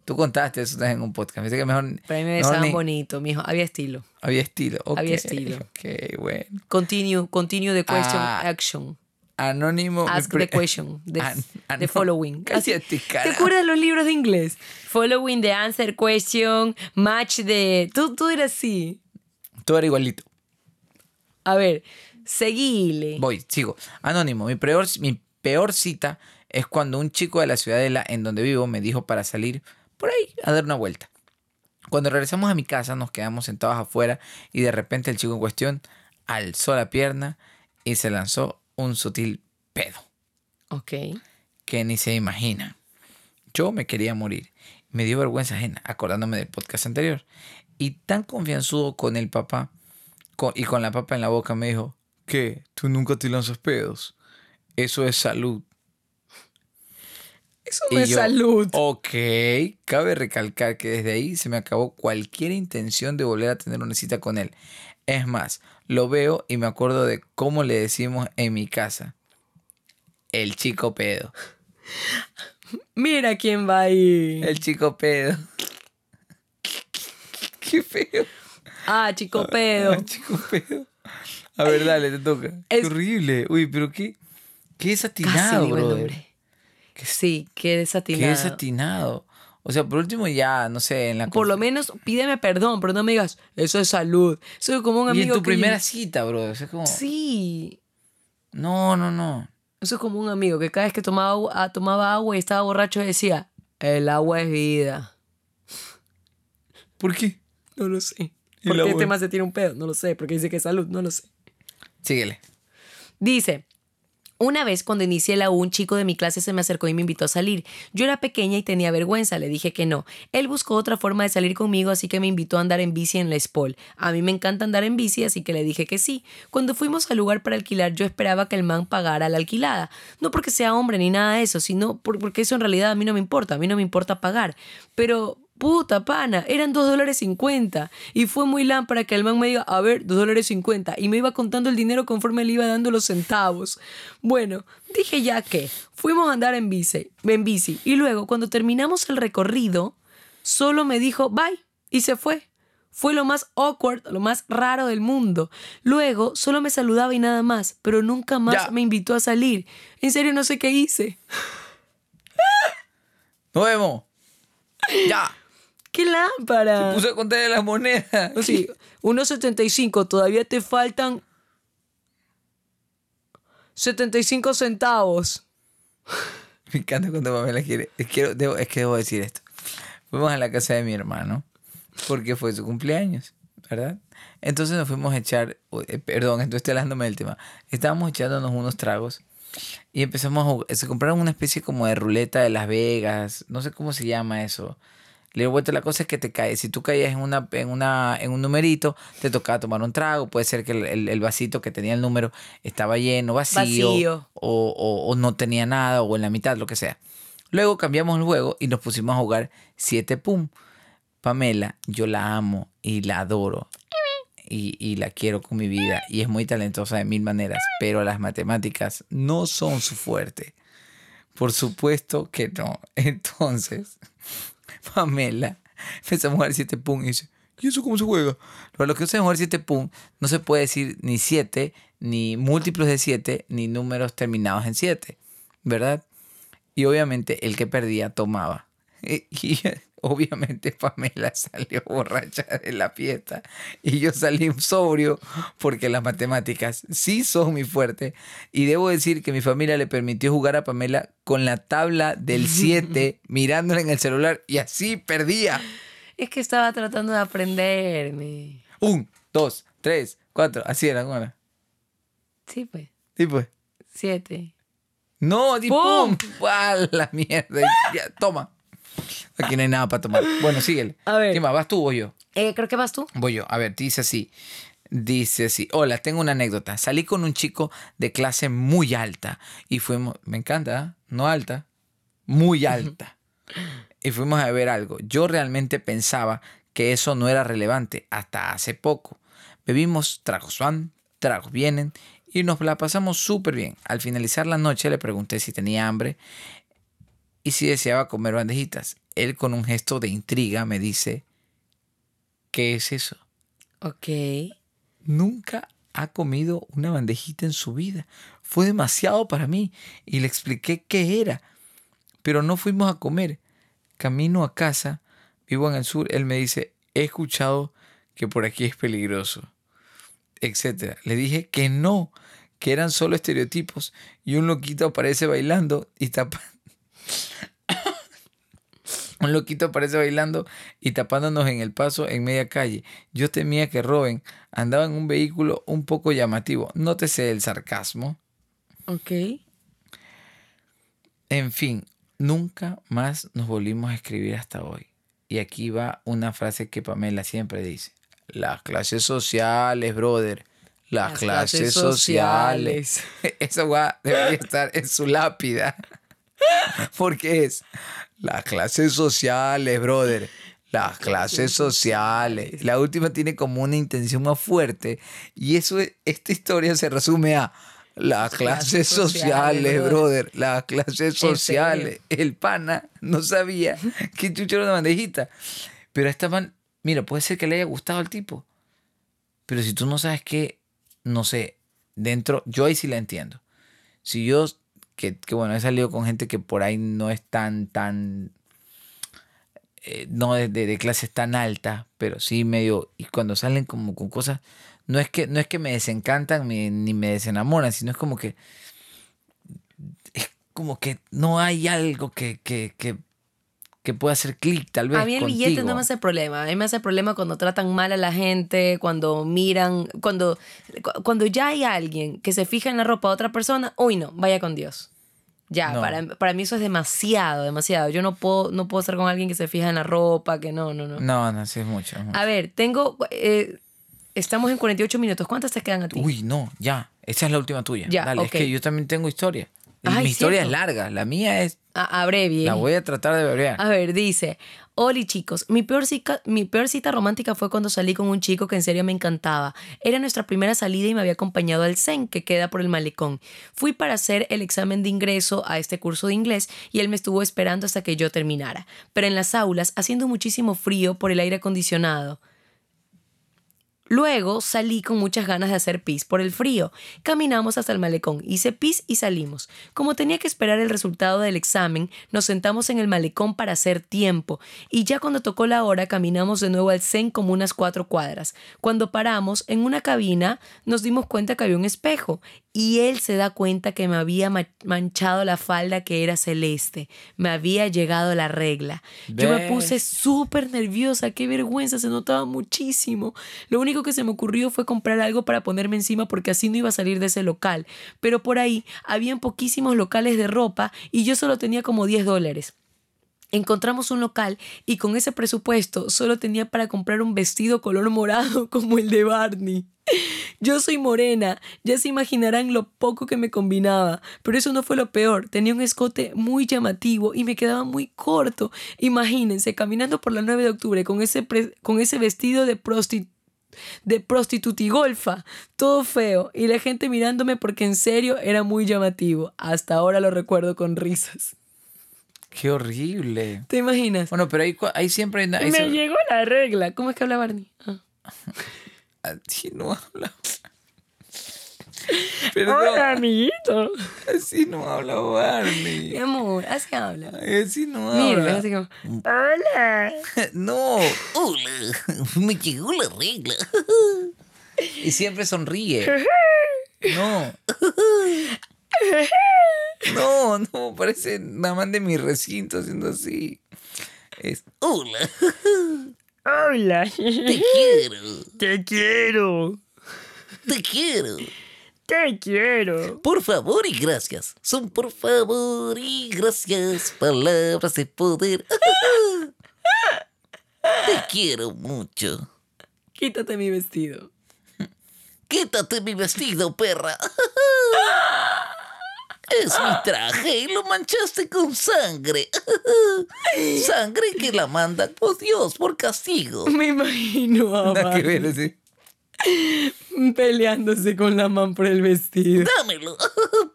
Tú contaste eso en un podcast. Me dice que mejor. Para mí me besaban ni- bonito, mijo. Había estilo. Había estilo. Ok, Había estilo. Ok, bueno. Continue, continue the question, Ah, action. Anónimo. Ask the question. The, An- the following. Así- Cállate, ¿Te carajo. acuerdas de los libros de inglés? Following the answer question, match de... Tú, tú eras así. Todo era igualito. A ver, seguile. Voy, sigo. Anónimo, mi peor, mi peor cita es cuando un chico de la ciudadela en donde vivo me dijo para salir por ahí a dar una vuelta. Cuando regresamos a mi casa nos quedamos sentados afuera y de repente el chico en cuestión alzó la pierna y se lanzó un sutil pedo Ok. que ni se imagina. Yo me quería morir. Me dio vergüenza ajena acordándome del podcast anterior. Y tan confianzudo con el papá con- y con la papa en la boca me dijo, ¿qué? ¿Tú nunca te lanzas pedos? Eso es salud. Eso Y no es yo, salud. Ok, cabe recalcar que desde ahí se me acabó cualquier intención de volver a tener una cita con él. Es más, lo veo y me acuerdo de cómo le decimos en mi casa. El chico pedo. Mira quién va ahí. El chico pedo. Qué feo. Ah, chico pedo. El chico pedo. A ver, dale, te toca. Es- Qué horrible. Uy, pero qué, qué desatinado, nombre. Sí, qué Qué desatinado. desatinado. O sea, por último ya, no sé, en la Por lo menos pídeme perdón, pero no me digas, eso es salud. Eso es como un Y en amigo tu que primera yo- cita, bro. O sea, como... Sí. No, no, no. Eso es como un amigo que cada vez que tomaba, agua- ah, tomaba agua y estaba borracho decía, el agua es vida. ¿Por qué? No lo sé. ¿Por qué este más se tira un pedo? No lo sé. Porque dice que es salud. No lo sé. Síguele. Dice, una vez cuando inicié la U, un chico de mi clase se me acercó y me invitó a salir. Yo era pequeña y tenía vergüenza, le dije que no. Él buscó otra forma de salir conmigo, así que me invitó a andar en bici en la Spol. A mí me encanta andar en bici, así que le dije que sí. Cuando fuimos al lugar para alquilar, yo esperaba que el man pagara la alquilada. No porque sea hombre ni nada de eso, sino por- porque eso en realidad a mí no me importa, a mí no me importa pagar. Pero Puta pana, eran 2 dólares 50. Y fue muy lámpara que el man me diga, a ver, 2 dólares 50. Y me iba contando el dinero conforme le iba dando los centavos. Bueno, dije ya que fuimos a andar en bici, en bici. Y luego, cuando terminamos el recorrido, solo me dijo, bye. Y se fue. Fue lo más awkward, lo más raro del mundo. Luego, solo me saludaba y nada más, pero nunca más Ya. me invitó a salir. En serio, no sé qué hice. Nos vemos. Ya. ¡Qué lámpara! Puse a contar las monedas. Sí, 1.75, todavía te faltan 75 centavos. Me encanta cuando Pamela quiere. Es que, debo, es que debo decir esto. Fuimos a la casa de mi hermano porque fue su cumpleaños, ¿verdad? Entonces nos fuimos a echar. eh, Perdón, entonces estoy hablándome del tema. Estábamos echándonos unos tragos y empezamos a jugar. Se compraron una especie como de ruleta de Las Vegas. No sé cómo se llama eso. Le he vuelto la cosa es que te caes. Si tú caías en una, en una, en un numerito, te tocaba tomar un trago. Puede ser que el, el- el vasito que tenía el número estaba lleno, vacío, Vacío. O, o- o no tenía nada, o en la mitad, lo que sea. Luego cambiamos el juego y nos pusimos a jugar 7 pum. Pamela, yo la amo y la adoro. Y, y la quiero con mi vida. Y es muy talentosa de mil maneras. Pero las matemáticas no son su fuerte. Por supuesto que no. Entonces, Pamela empezó a jugar 7 pum y dice, ¿y eso cómo se juega? Para los que usan jugar 7 pum, no se puede decir ni 7, ni múltiplos de 7, ni números terminados en 7, ¿verdad? Y obviamente el que perdía tomaba. Y obviamente Pamela salió borracha de la fiesta y yo salí sobrio porque las matemáticas sí son mi fuerte. Y debo decir que mi familia le permitió jugar a Pamela con la tabla del 7 mirándola en el celular y así perdía. Es que estaba tratando de aprenderme. Un, dos, tres, cuatro. Así era, ¿cómo era? Sí, pues. Sí, pues. Siete. No, di ¡Pum! pum. ¡Guau, la mierda! Ya, toma. Aquí no hay nada para tomar. Bueno, síguele. A ver. ¿Qué más? ¿Vas tú o voy yo? Eh, creo que vas tú. Voy yo. A ver, dice así. Dice así. Hola, tengo una anécdota. Salí con un chico de clase muy alta y fuimos. Me encanta, ¿ah? No alta. Muy alta. y fuimos a ver algo. Yo realmente pensaba que eso no era relevante hasta hace poco. Bebimos tragos van, tragos vienen y nos la pasamos súper bien. Al finalizar la noche le pregunté si tenía hambre y si deseaba comer bandejitas. Él con un gesto de intriga me dice, ¿qué es eso? Ok. Nunca ha comido una bandejita en su vida. Fue demasiado para mí y le expliqué qué era. Pero no fuimos a comer. Camino a casa, vivo en el sur, él me dice, he escuchado que por aquí es peligroso, etcétera. Le dije que no, que eran solo estereotipos y un loquito aparece bailando y tapa un loquito aparece bailando y tapándonos en el paso en media calle. Yo temía que roben. Andaba en un vehículo un poco llamativo. Nótese el sarcasmo. Ok. En fin, nunca más nos volvimos a escribir hasta hoy. Y aquí va una frase que Pamela siempre dice. Las clases sociales, brother. Las, Las clases, clases sociales. Eso va, debería estar en su lápida. Porque es las clases sociales, brother. Las clases sociales. La última tiene como una intención más fuerte. Y eso, es- esta historia se resume a las clases sociales, brother. Las clases sociales. El pana no sabía que chucho era una bandejita. Pero esta man, mira, puede ser que le haya gustado al tipo. Pero si tú no sabes qué, no sé, dentro, yo ahí sí la entiendo. Si yo, que, que bueno, he salido con gente que por ahí no es tan, tan, eh, no de, de, clases tan altas, pero sí medio, y cuando salen como con cosas, no es que, no es que me desencantan ni, ni me desenamoran, sino es como que, es como que no hay algo que, que, que, que pueda hacer clic tal vez A mí el contigo. billete no me hace problema. A mí me hace problema cuando tratan mal a la gente, cuando miran, cuando, cu- cuando ya hay alguien que se fija en la ropa de otra persona, uy no, vaya con Dios. Ya, No. para, para mí eso es demasiado, demasiado. Yo no puedo, no puedo estar con alguien que se fija en la ropa, que no, no, no. No, no, sí es mucho. es mucho. A ver, tengo, eh, estamos en 48 minutos. ¿Cuántas te quedan a ti? Uy, no, ya. Esa es la última tuya. Ya, Dale, ok. es que yo también tengo historia. Y Ay, Mi historia cierto. es larga. La mía es. A- abrevie. La voy a tratar de abreviar. A ver, dice, Oli chicos, mi peor, cita, mi peor cita romántica fue cuando salí con un chico que en serio me encantaba. Era nuestra primera salida y me había acompañado al CEN, que queda por el malecón. Fui para hacer el examen de ingreso a este curso de inglés y él me estuvo esperando hasta que yo terminara. Pero en las aulas, haciendo muchísimo frío por el aire acondicionado. Luego salí con muchas ganas de hacer pis por el frío. Caminamos hasta el malecón, hice pis y salimos. Como tenía que esperar el resultado del examen, nos sentamos en el malecón para hacer tiempo. Y ya cuando tocó la hora, caminamos de nuevo al CEN como unas cuatro cuadras. Cuando paramos en una cabina, nos dimos cuenta que había un espejo. Y él se da cuenta que me había ma- manchado la falda que era celeste. Me había llegado la regla. Yo me puse súper nerviosa, qué vergüenza, se notaba muchísimo. Lo único que se me ocurrió fue comprar algo para ponerme encima porque así no iba a salir de ese local. Pero por ahí habían poquísimos locales de ropa y yo solo tenía como 10 dólares. Encontramos un local y con ese presupuesto solo tenía para comprar un vestido color morado como el de Barney. Yo soy morena, ya se imaginarán lo poco que me combinaba, pero eso no fue lo peor. Tenía un escote muy llamativo y me quedaba muy corto. Imagínense, caminando por la 9 de octubre con ese, con ese vestido de prosti- de prostitutigolfa, todo feo, y la gente mirándome porque en serio era muy llamativo. Hasta ahora lo recuerdo con risas. Qué horrible. ¿Te imaginas? Bueno, pero ahí, ahí siempre hay... ahí me se- llegó la regla. ¿Cómo es que habla Barney? Ah. Así no habla. Perdón, amiguito. así no habla Barney. Mi amor, así habla. Así no Mira, habla. así como, hola. No. Hola, me llegó la regla. Y siempre sonríe. No. No, no, parece nada más de mi recinto haciendo así. Es, hola, Hola. te quiero, Te quiero. te quiero. Te quiero. Por favor y gracias. Son por favor y gracias palabras de poder. Te quiero mucho. Quítate mi vestido. Quítate mi vestido, perra. Es mi traje y lo manchaste con sangre. Sangre que la manda por Dios por castigo. Me imagino a Barney peleándose con la man por el vestido. Dámelo,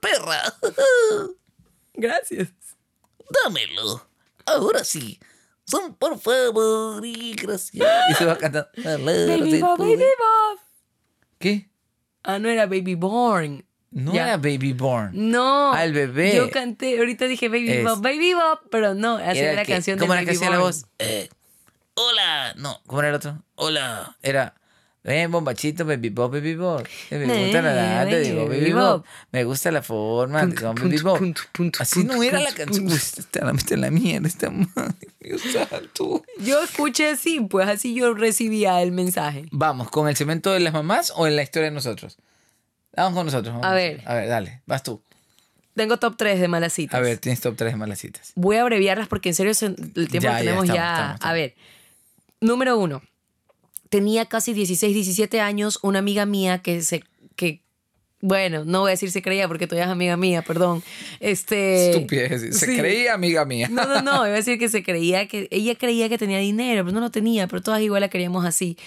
perra. Gracias. Dámelo. Ahora sí. Son por favor y gracias. Y se va cantando. Baby Bob. Baby Bob. ¿Qué? Ah, no era Baby Born. No Ya. era Baby Born. No. El bebé. Yo canté, ahorita dije Baby Es- Bob, Baby Bob, pero no, así era la que- canción de ¿Cómo era Baby que hacía la voz? Eh, hola. No, ¿cómo era el otro? Hola. Era. Ven, bombachito, baby bob, baby. Eh, Me Eh, gusta la edad de baby. Me gusta la forma de baby punto, Así no era la canción. está la, mierda, está mal. Dios santo. Yo escuché así, pues así yo recibía el mensaje. Vamos, ¿con el cemento de las mamás o en la historia de nosotros? Vamos con nosotros. vamos. A ver. A ver, dale, vas tú. Tengo top 3 de malas citas. A ver, tienes top 3 de malas citas. Voy a abreviarlas porque en serio se- el tiempo Ya, que ya, tenemos estamos, ya. estamos, estamos. A ver, número uno. Tenía casi 16, 17 años una amiga mía que se... Que, bueno, no voy a decir se creía porque todavía es amiga mía, perdón. Este, Estupidez. Se sí. creía amiga mía. No, no, no, iba a decir que se creía que ella creía que tenía dinero, pero no lo tenía, pero todas igual la queríamos así.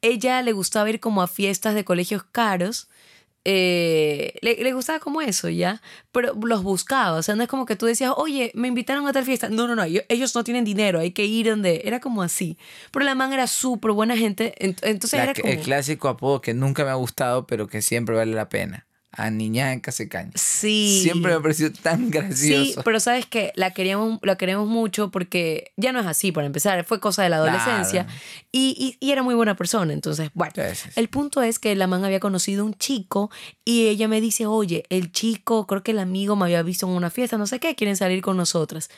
Ella le gustaba ir como a fiestas de colegios caros. Eh, le, le gustaba como eso, ¿ya? Pero los buscaba, o sea, no es como que tú decías, oye, me invitaron a tal fiesta. No, no, no, ellos no tienen dinero, hay que ir donde. Era como así. Pero la man era súper buena gente, ent- entonces La era como. El clásico apodo que nunca me ha gustado, pero que siempre vale la pena. A niña casecaña. Sí. Siempre me ha parecido tan gracioso. Sí, pero sabes que la queríamos, la queremos mucho porque ya no es así, para empezar, fue cosa de la adolescencia Claro. y, y- y era muy buena persona. Entonces, bueno, Sí, sí, sí. el punto es que la man había conocido un chico y ella me dice, oye, el chico, creo que el amigo me había visto en una fiesta, no sé qué, quieren salir con nosotras.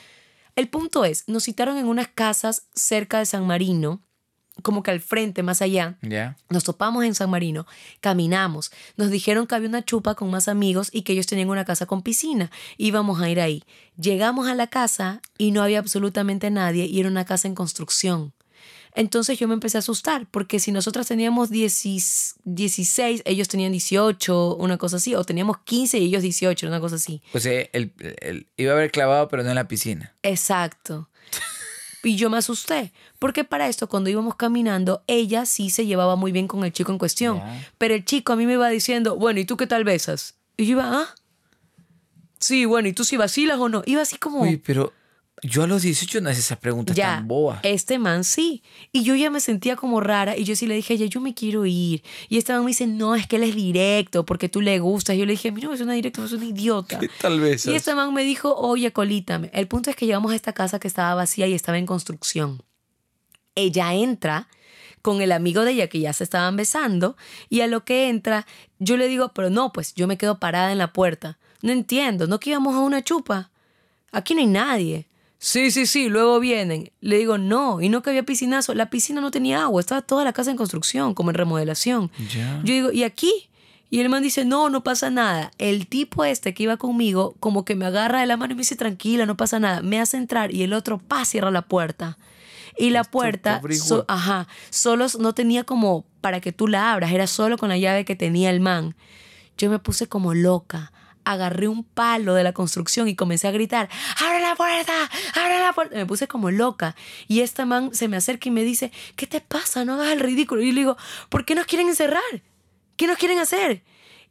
El punto es, nos citaron en unas casas cerca de San Marino, como que al frente, más allá. Nos topamos en San Marino, caminamos, nos dijeron que había una chupa con más amigos y que ellos tenían una casa con piscina. Íbamos a ir ahí. Llegamos a la casa y no había absolutamente nadie y era una casa en construcción. Entonces yo me empecé a asustar porque si nosotras teníamos 10 16, ellos tenían 18, una cosa así, o teníamos 15 y ellos 18, una cosa así. Sea, el, el- iba a haber clavado, pero no en la piscina. Exacto. Y yo me asusté, porque para esto cuando íbamos caminando, ella sí se llevaba muy bien con el chico en cuestión, pero el chico a mí me iba diciendo, bueno, ¿y tú qué tal besas? Y yo iba, ah, sí, bueno, ¿y tú si vacilas o no? Iba así como, Uy, pero yo a los 18 no hice esas preguntas ya, tan boas. este man sí. Y yo ya me sentía como rara y yo sí le dije a ella, yo me quiero ir. Y este man me dice, no, es que él es directo, porque tú le gustas. Y yo le dije, mira, no es una directa, es una idiota. ¿Qué tal vez? Y este man me dijo, oye, colítame. El punto es que llegamos a esta casa que estaba vacía y estaba en construcción. Ella entra con el amigo de ella que ya se estaban besando y a lo que entra, yo le digo, pero no, pues yo me quedo parada en la puerta. No entiendo, ¿no que íbamos a una chupa? Aquí no hay nadie. Sí, sí, sí, luego vienen. Le digo, no, y no que había piscinazo. La piscina no tenía agua, estaba toda la casa en construcción, como en remodelación. Yo digo, ¿y aquí? Y el man dice, no, no pasa nada. El tipo este que iba conmigo, como que me agarra de la mano y me dice, tranquila, no pasa nada. Me hace entrar y el otro, pa, cierra la puerta. Y la puerta, so- ajá, solo no tenía como para que tú la abras, era solo con la llave que tenía el man. Yo me puse como loca. Agarré un palo de la construcción y comencé a gritar, ¡abre la puerta! ¡abre la puerta! Me puse como loca. Y este man se me acerca y me dice, ¿qué te pasa? No hagas el ridículo. Y yo le digo, ¿por qué nos quieren encerrar? ¿Qué nos quieren hacer?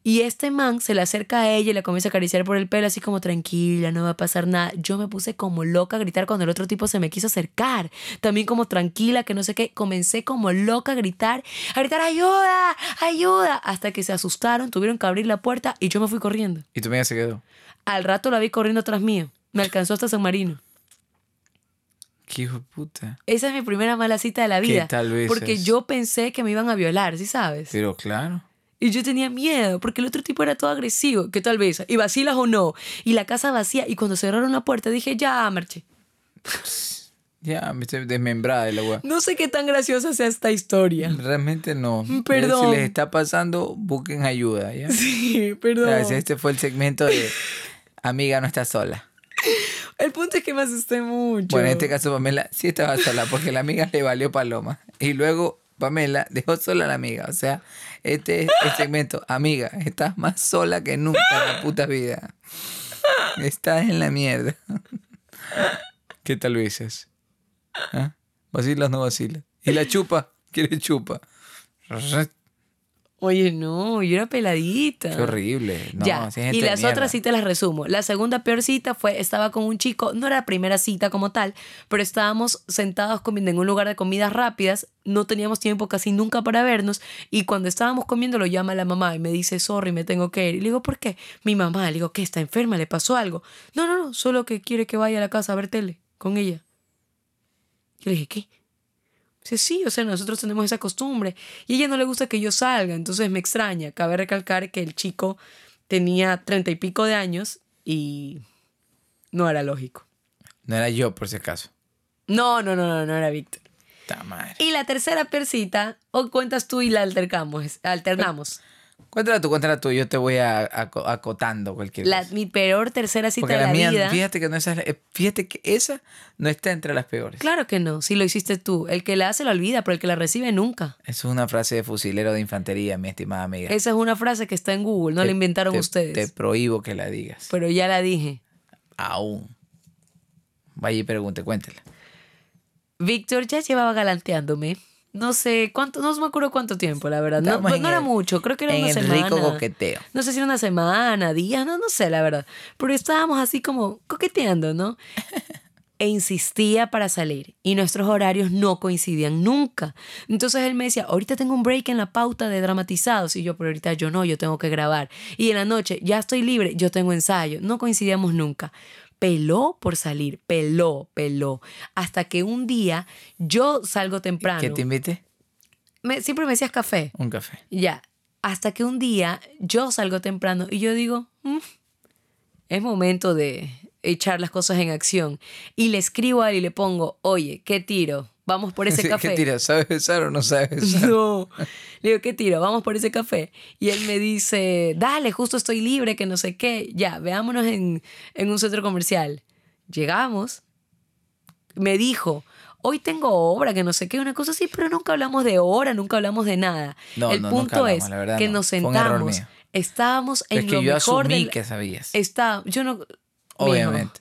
Y este man se le acerca a ella y le comienza a acariciar por el pelo, así como tranquila, no va a pasar nada. Yo me puse como loca a gritar cuando el otro tipo se me quiso acercar. También como tranquila, que no sé qué. Comencé como loca a gritar, a gritar, ayuda, ayuda. Hasta que se asustaron, tuvieron que abrir la puerta y yo me fui corriendo. Y tu amiga se quedó. Al rato la vi corriendo atrás mío. Me alcanzó hasta San Marino. Qué hijo de puta. Esa es mi primera mala cita de la ¿Qué vida. tal vez porque es? yo pensé que me iban a violar, ¿sí sabes? Pero claro. Y yo tenía miedo, porque el otro tipo era todo agresivo. ¿Qué tal vez? ¿Y vacilas o no? Y la casa vacía. Y cuando cerraron la puerta dije, ya, marché. Ya, me estoy desmembrada de la weá. No sé qué tan graciosa sea esta historia. Realmente no. Perdón. Si les está pasando, busquen ayuda, ¿ya? Sí, perdón. Este fue el segmento de Amiga no está sola. El punto es que me asusté mucho. Bueno, en este caso Pamela sí estaba sola porque la amiga le valió paloma. Y luego Pamela dejó sola a la amiga. O sea, este es el segmento. Amiga, estás más sola que nunca en la puta vida. Estás en la mierda. ¿Qué tal lo dices? ¿Ah? ¿Vacilas o no vacilas? ¿Y la chupa? ¿Quieres chupa? Oye, no, yo era peladita. Qué horrible. No, ya, si y las otras sí te las resumo. La segunda peor cita fue, estaba con un chico, no era la primera cita como tal, pero estábamos sentados comiendo en un lugar de comidas rápidas, no teníamos tiempo casi nunca para vernos, y cuando estábamos comiendo lo llama la mamá y me dice, sorry, me tengo que ir. Y le digo, ¿por qué? Mi mamá, le digo, ¿qué? ¿Está enferma? ¿Le pasó algo? No, no, no, solo que quiere que vaya a la casa a ver tele con ella. Yo le dije, ¿qué? Dice, sí, o sea, nosotros tenemos esa costumbre. Y a ella no le gusta que yo salga, entonces me extraña. Cabe recalcar que el chico tenía treinta y pico de años y no era lógico. No era yo, por si acaso. No, no, no, no, no era Víctor. Y la tercera persita, o cuentas tú y la altercamos, alternamos. Cuéntala tú, cuéntala tú. Yo te voy a, aco- acotando cualquier La, cosa. mi peor tercera cita Porque de la la mía, vida. fíjate que no esa, es la- fíjate que esa no está entre las peores. Claro que no, si lo hiciste tú. El que la hace la olvida, pero el que la recibe nunca. Eso es una frase de fusilero de infantería, mi estimada amiga. Esa es una frase que está en Google, no Te- la inventaron te- ustedes. Te prohíbo que la digas. Pero ya la dije. Aún. Vaya y pregunte, cuéntela. Víctor ya llevaba galanteándome. No sé cuánto, no me acuerdo cuánto tiempo, la verdad. No, pues no era el- mucho, creo que era en una el semana. rico coqueteo. No sé si era una semana, días, no, no sé, la verdad. Pero estábamos así como coqueteando, ¿no? E insistía para salir. Y nuestros horarios no coincidían nunca. Entonces él me decía, ahorita tengo un break en la pauta de dramatizados. Y yo, pero ahorita yo no, yo tengo que grabar. Y en la noche, ya estoy libre, yo tengo ensayo. No coincidíamos nunca. Peló por salir, peló, peló. Hasta que un día yo salgo temprano. ¿Que te invite? Me- siempre me decías café. Un café. Ya, hasta que un día yo salgo temprano y yo digo, "Mm, es momento de echar las cosas en acción. Y le escribo a él y le pongo, oye, ¿qué tiro? Vamos por ese Sí, café. ¿Qué tira? ¿Sabes besar o no sabes besar? No. Le digo, ¿qué tiro? Vamos por ese café. Y él me dice, dale, justo estoy libre, que no sé qué. Ya, veámonos en, en un centro comercial. Llegamos. Me dijo, hoy tengo obra, que no sé qué, una cosa así, pero nunca hablamos de hora, nunca hablamos de nada. No, El no, punto hablamos, es verdad que no. nos sentamos, estábamos en Es que lo yo mejor asumí del- que sabías. Está, yo no... mijo, Obviamente.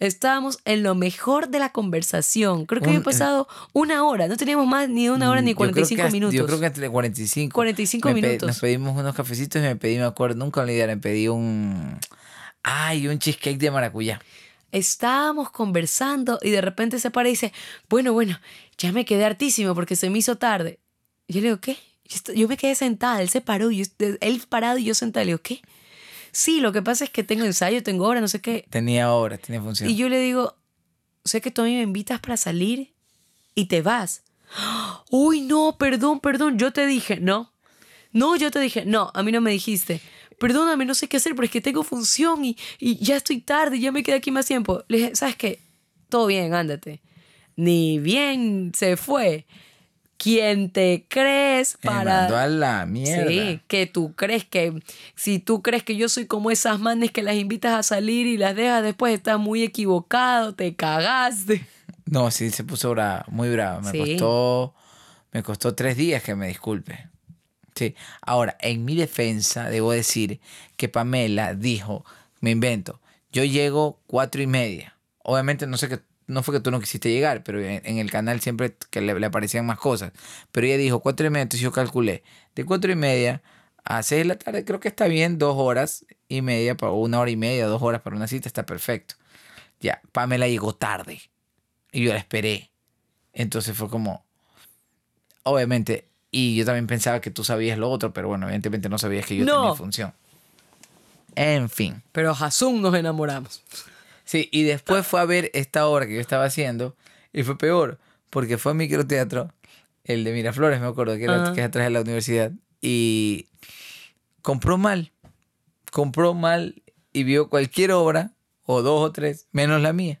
Estábamos en lo mejor de la conversación. Creo que Un- había pasado una hora. No teníamos más ni una hora ni Yo creo que 45 hasta- minutos. Yo creo que entre 45. 45 Me pe- minutos. Nos pedimos unos cafecitos y me pedí, me acuerdo, nunca me olvidaré, me pedí un... Ay, un cheesecake de maracuyá. Estábamos conversando y de repente se para y dice, bueno, bueno, ya me quedé hartísimo porque se me hizo tarde. Yo le digo, ¿qué? Yo, yo me quedé sentada, él se paró, y yo- él parado y yo sentada. Le digo, ¿qué? Sí, lo que pasa es que tengo ensayo, tengo hora, no sé qué. Tenía horas, tenía función. Y yo le digo, sé que tú a mí me invitas para salir y te vas. Uy, no, perdón, perdón, yo te dije, no. No, yo te dije, no, a mí no me dijiste. Perdóname, no sé qué hacer, pero es que tengo función y, y ya estoy tarde, ya me quedé aquí más tiempo. Le dije, ¿sabes qué? Todo bien, ándate. Ni bien se fue. ¿Quién te crees Me para...? mandó a la mierda. Sí, que tú crees que si tú crees que yo soy como esas manes que las invitas a salir y las dejas después, estás muy equivocado, te cagaste. No, sí, se puso brava, muy brava. Me Sí. costó, me costó tres días que me disculpe. Sí. Ahora, en mi defensa, debo decir que Pamela dijo, me invento, yo llego cuatro y media. Obviamente no sé que no fue que tú no quisiste llegar, pero en, en el canal siempre que le, le aparecían más cosas. Pero ella dijo cuatro y media, entonces yo calculé. De cuatro y media a seis de la tarde, creo que está bien, dos horas y media, para una hora y media, dos horas para una cita, está perfecto. Ya, Pamela llegó tarde. Y yo la esperé. Entonces fue como, obviamente, y yo también pensaba que tú sabías lo otro, pero bueno, evidentemente no sabías que yo No. tenía función. En fin. Pero Hasum nos enamoramos. Sí, y después fue a ver esta obra que yo estaba haciendo y fue peor, porque fue a microteatro, el de Miraflores, me acuerdo, que, era, que es atrás de la universidad, y compró mal, compró mal y vio cualquier obra, o dos o tres, menos la mía.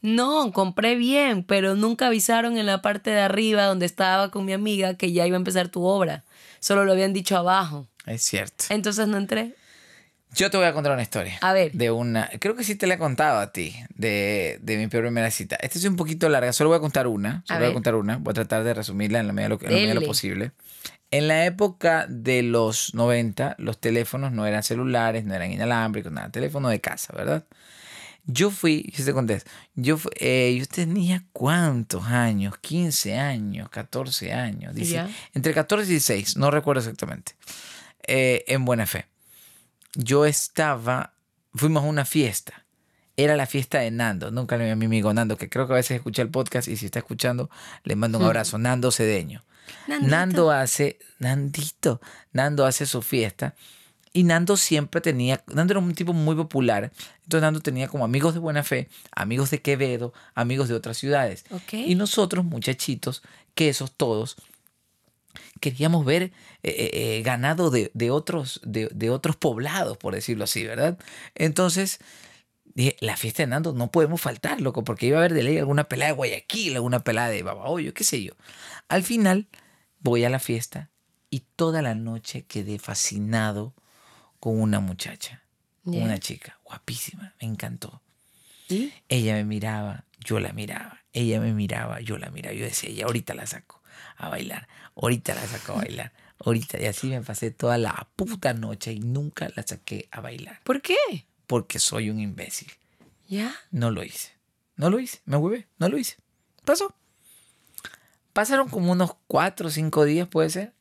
No, compré bien, pero nunca avisaron en la parte de arriba donde estaba con mi amiga que ya iba a empezar tu obra. Solo lo habían dicho abajo. Es cierto. Entonces no entré. Yo te voy a contar una historia. A ver. De una. Creo que sí te la he contado a ti. De, de mi peor primera cita. Esta es un poquito larga. Solo voy a contar una. Solo A voy a ver. contar una. Voy a tratar de resumirla en la medida de lo, en la medida de lo posible. En la época de los 90, los teléfonos no eran celulares, no eran inalámbricos, nada. Teléfono de casa, ¿verdad? Yo fui, yo te conté, yo, fu- eh, yo tenía cuántos años, 15 años, 14 años, dice- entre 14 y 16, no recuerdo exactamente, eh, en Buena Fe. Yo estaba, fuimos a una fiesta, era la fiesta de Nando, nunca le vi a mi amigo Nando, que creo que a veces escucha el podcast y si está escuchando, le mando un abrazo, Nando Cedeño. Nandito. Nando hace, Nandito, Nando hace su fiesta y Nando siempre tenía, Nando era un tipo muy popular, entonces Nando tenía como amigos de buena fe, amigos de Quevedo, amigos de otras ciudades. Y nosotros, muchachitos, que esos todos, queríamos ver eh, eh, eh, ganado de, de otros, de, de otros poblados, por decirlo así, ¿verdad? Entonces, dije, la fiesta de Nando no podemos faltar, loco, porque iba a haber de ley alguna pelada de Guayaquil, alguna pelada de Babahoyo, qué sé yo. Al final, voy a la fiesta y toda la noche quedé fascinado con una muchacha, una chica, guapísima, me encantó. ¿Y? Ella me miraba, yo la miraba. Ella me miraba, yo la miraba. Yo decía, ya ahorita la saco a bailar. Ahorita la saco a bailar. Ahorita. Y así me pasé toda la puta noche y nunca la saqué a bailar. ¿Por qué? Porque soy un imbécil. ¿Ya? No lo hice. No lo hice. Me huevé. No lo hice. Pasó. Pasaron como unos cuatro o cinco días, puede ser.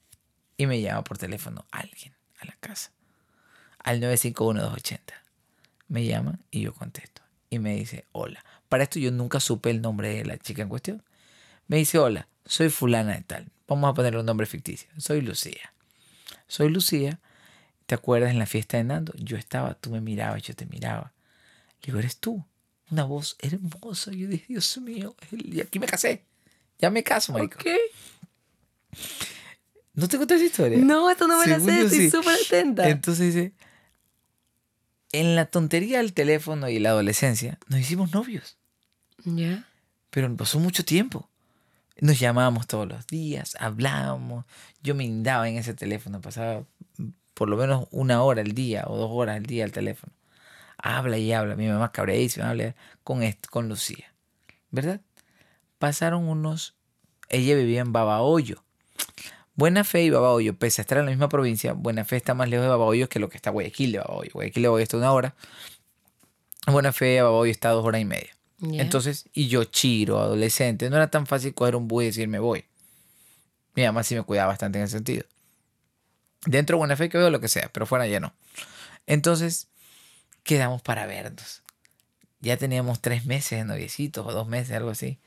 Y me llama por teléfono alguien a la casa. Al 951-280. Me llama y yo contesto. Y me dice, hola. Para esto yo nunca supe el nombre de la chica en cuestión. Me dice, hola, soy fulana de tal. Vamos a ponerle un nombre ficticio. Soy Lucía. Soy Lucía. ¿Te acuerdas en la fiesta de Nando? Yo estaba, tú me mirabas, yo te miraba. Le digo, eres tú. Una voz hermosa. Yo dije, Dios mío, y aquí me casé. Ya me caso, marico. Ok. ¿No te conté esa historia? No, esto no me la sé, estoy sí. súper atenta. Entonces dice, en la tontería del teléfono y la adolescencia, nos hicimos novios. ¿Ya? Pero pasó mucho tiempo. Nos llamábamos todos los días, hablábamos. Yo me indaba en ese teléfono, pasaba por lo menos una hora al día o dos horas al día al teléfono. Habla y habla. Mi mamá cabreísima, habla con, con Lucía. ¿Verdad? Pasaron unos... Ella vivía en Babahoyo. Buena Fe y Babahoyo, pese a estar en la misma provincia, Buena Fe está más lejos de Babahoyo que lo que está Guayaquil de Babahoyo. Guayaquil de Babahoyo está una hora. Buena Fe y Babahoyo está dos horas y media. Entonces, y yo chiro, adolescente, no era tan fácil coger un bus y decir me voy. Mi mamá sí me cuidaba bastante en ese sentido. Dentro de Buena Fe que veo lo que sea, pero fuera ya no. Entonces, quedamos para vernos. Ya teníamos tres meses de noviecitos o dos meses, algo así.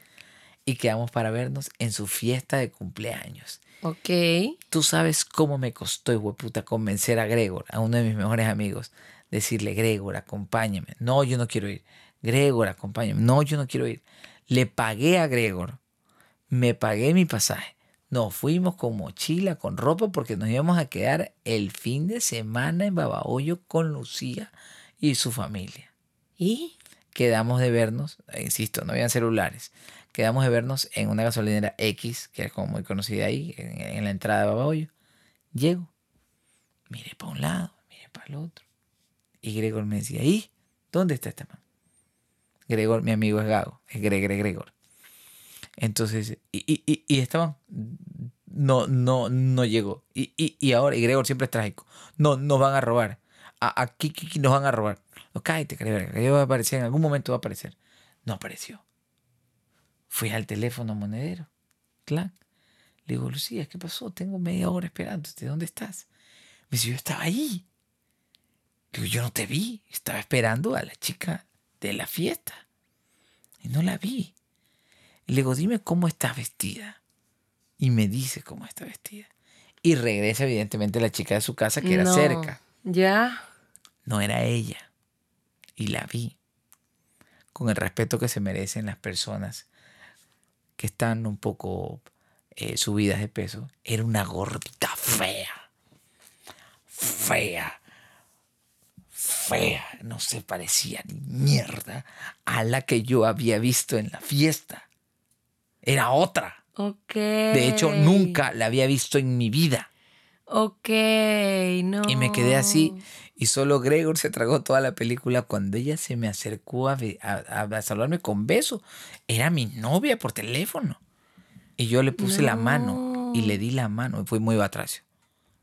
Y quedamos para vernos en su fiesta de cumpleaños. Ok. Tú sabes cómo me costó, hueputa, convencer a Gregor, a uno de mis mejores amigos, decirle, Gregor, acompáñame. No, yo no quiero ir. Gregor, acompáñame. No, yo no quiero ir. Le pagué a Gregor, me pagué mi pasaje. Nos fuimos con mochila, con ropa, porque nos íbamos a quedar el fin de semana en Babahoyo con Lucía y su familia. ¿Y? quedamos de vernos, eh, insisto, no habían celulares, quedamos de vernos en una gasolinera X, que es como muy conocida ahí, en, en la entrada de Babahoyo. Llego, mire para un lado, mire para el otro. Y Gregor me decía, ¿y dónde está este man? Gregor, mi amigo es Gago, es Gregor, Gregor. Entonces, y, y, y, no, no, no llegó. Y, y, y ahora, y Gregor siempre es trágico, no, nos van a robar. A- Aquí, aquí nos van a robar. No, cállate, Gregor, que va a aparecer, en algún momento va a aparecer. No apareció. Fui al teléfono monedero. Clac. Le digo, Lucía, ¿qué pasó? Tengo media hora esperándote. ¿Dónde estás? Me dice, yo estaba ahí. Digo, yo no te vi. Estaba esperando a la chica de la fiesta. Y no la vi. Y le digo, dime cómo estás vestida. Y me dice cómo está vestida. Y regresa, evidentemente, la chica de su casa, que era No. cerca. Ya. No era ella. Y la vi. Con el respeto que se merecen las personas que están un poco eh, subidas de peso. Era una gordita fea. Fea. Fea. No se parecía ni mierda a la que yo había visto en la fiesta. Era otra. Ok. De hecho, nunca la había visto en mi vida. Ok, no. Y me quedé así. Y solo Gregor se tragó toda la película cuando ella se me acercó a, a- saludarme con beso. Era mi novia por teléfono. Y yo le puse la mano y le di la mano. Fui muy batracio.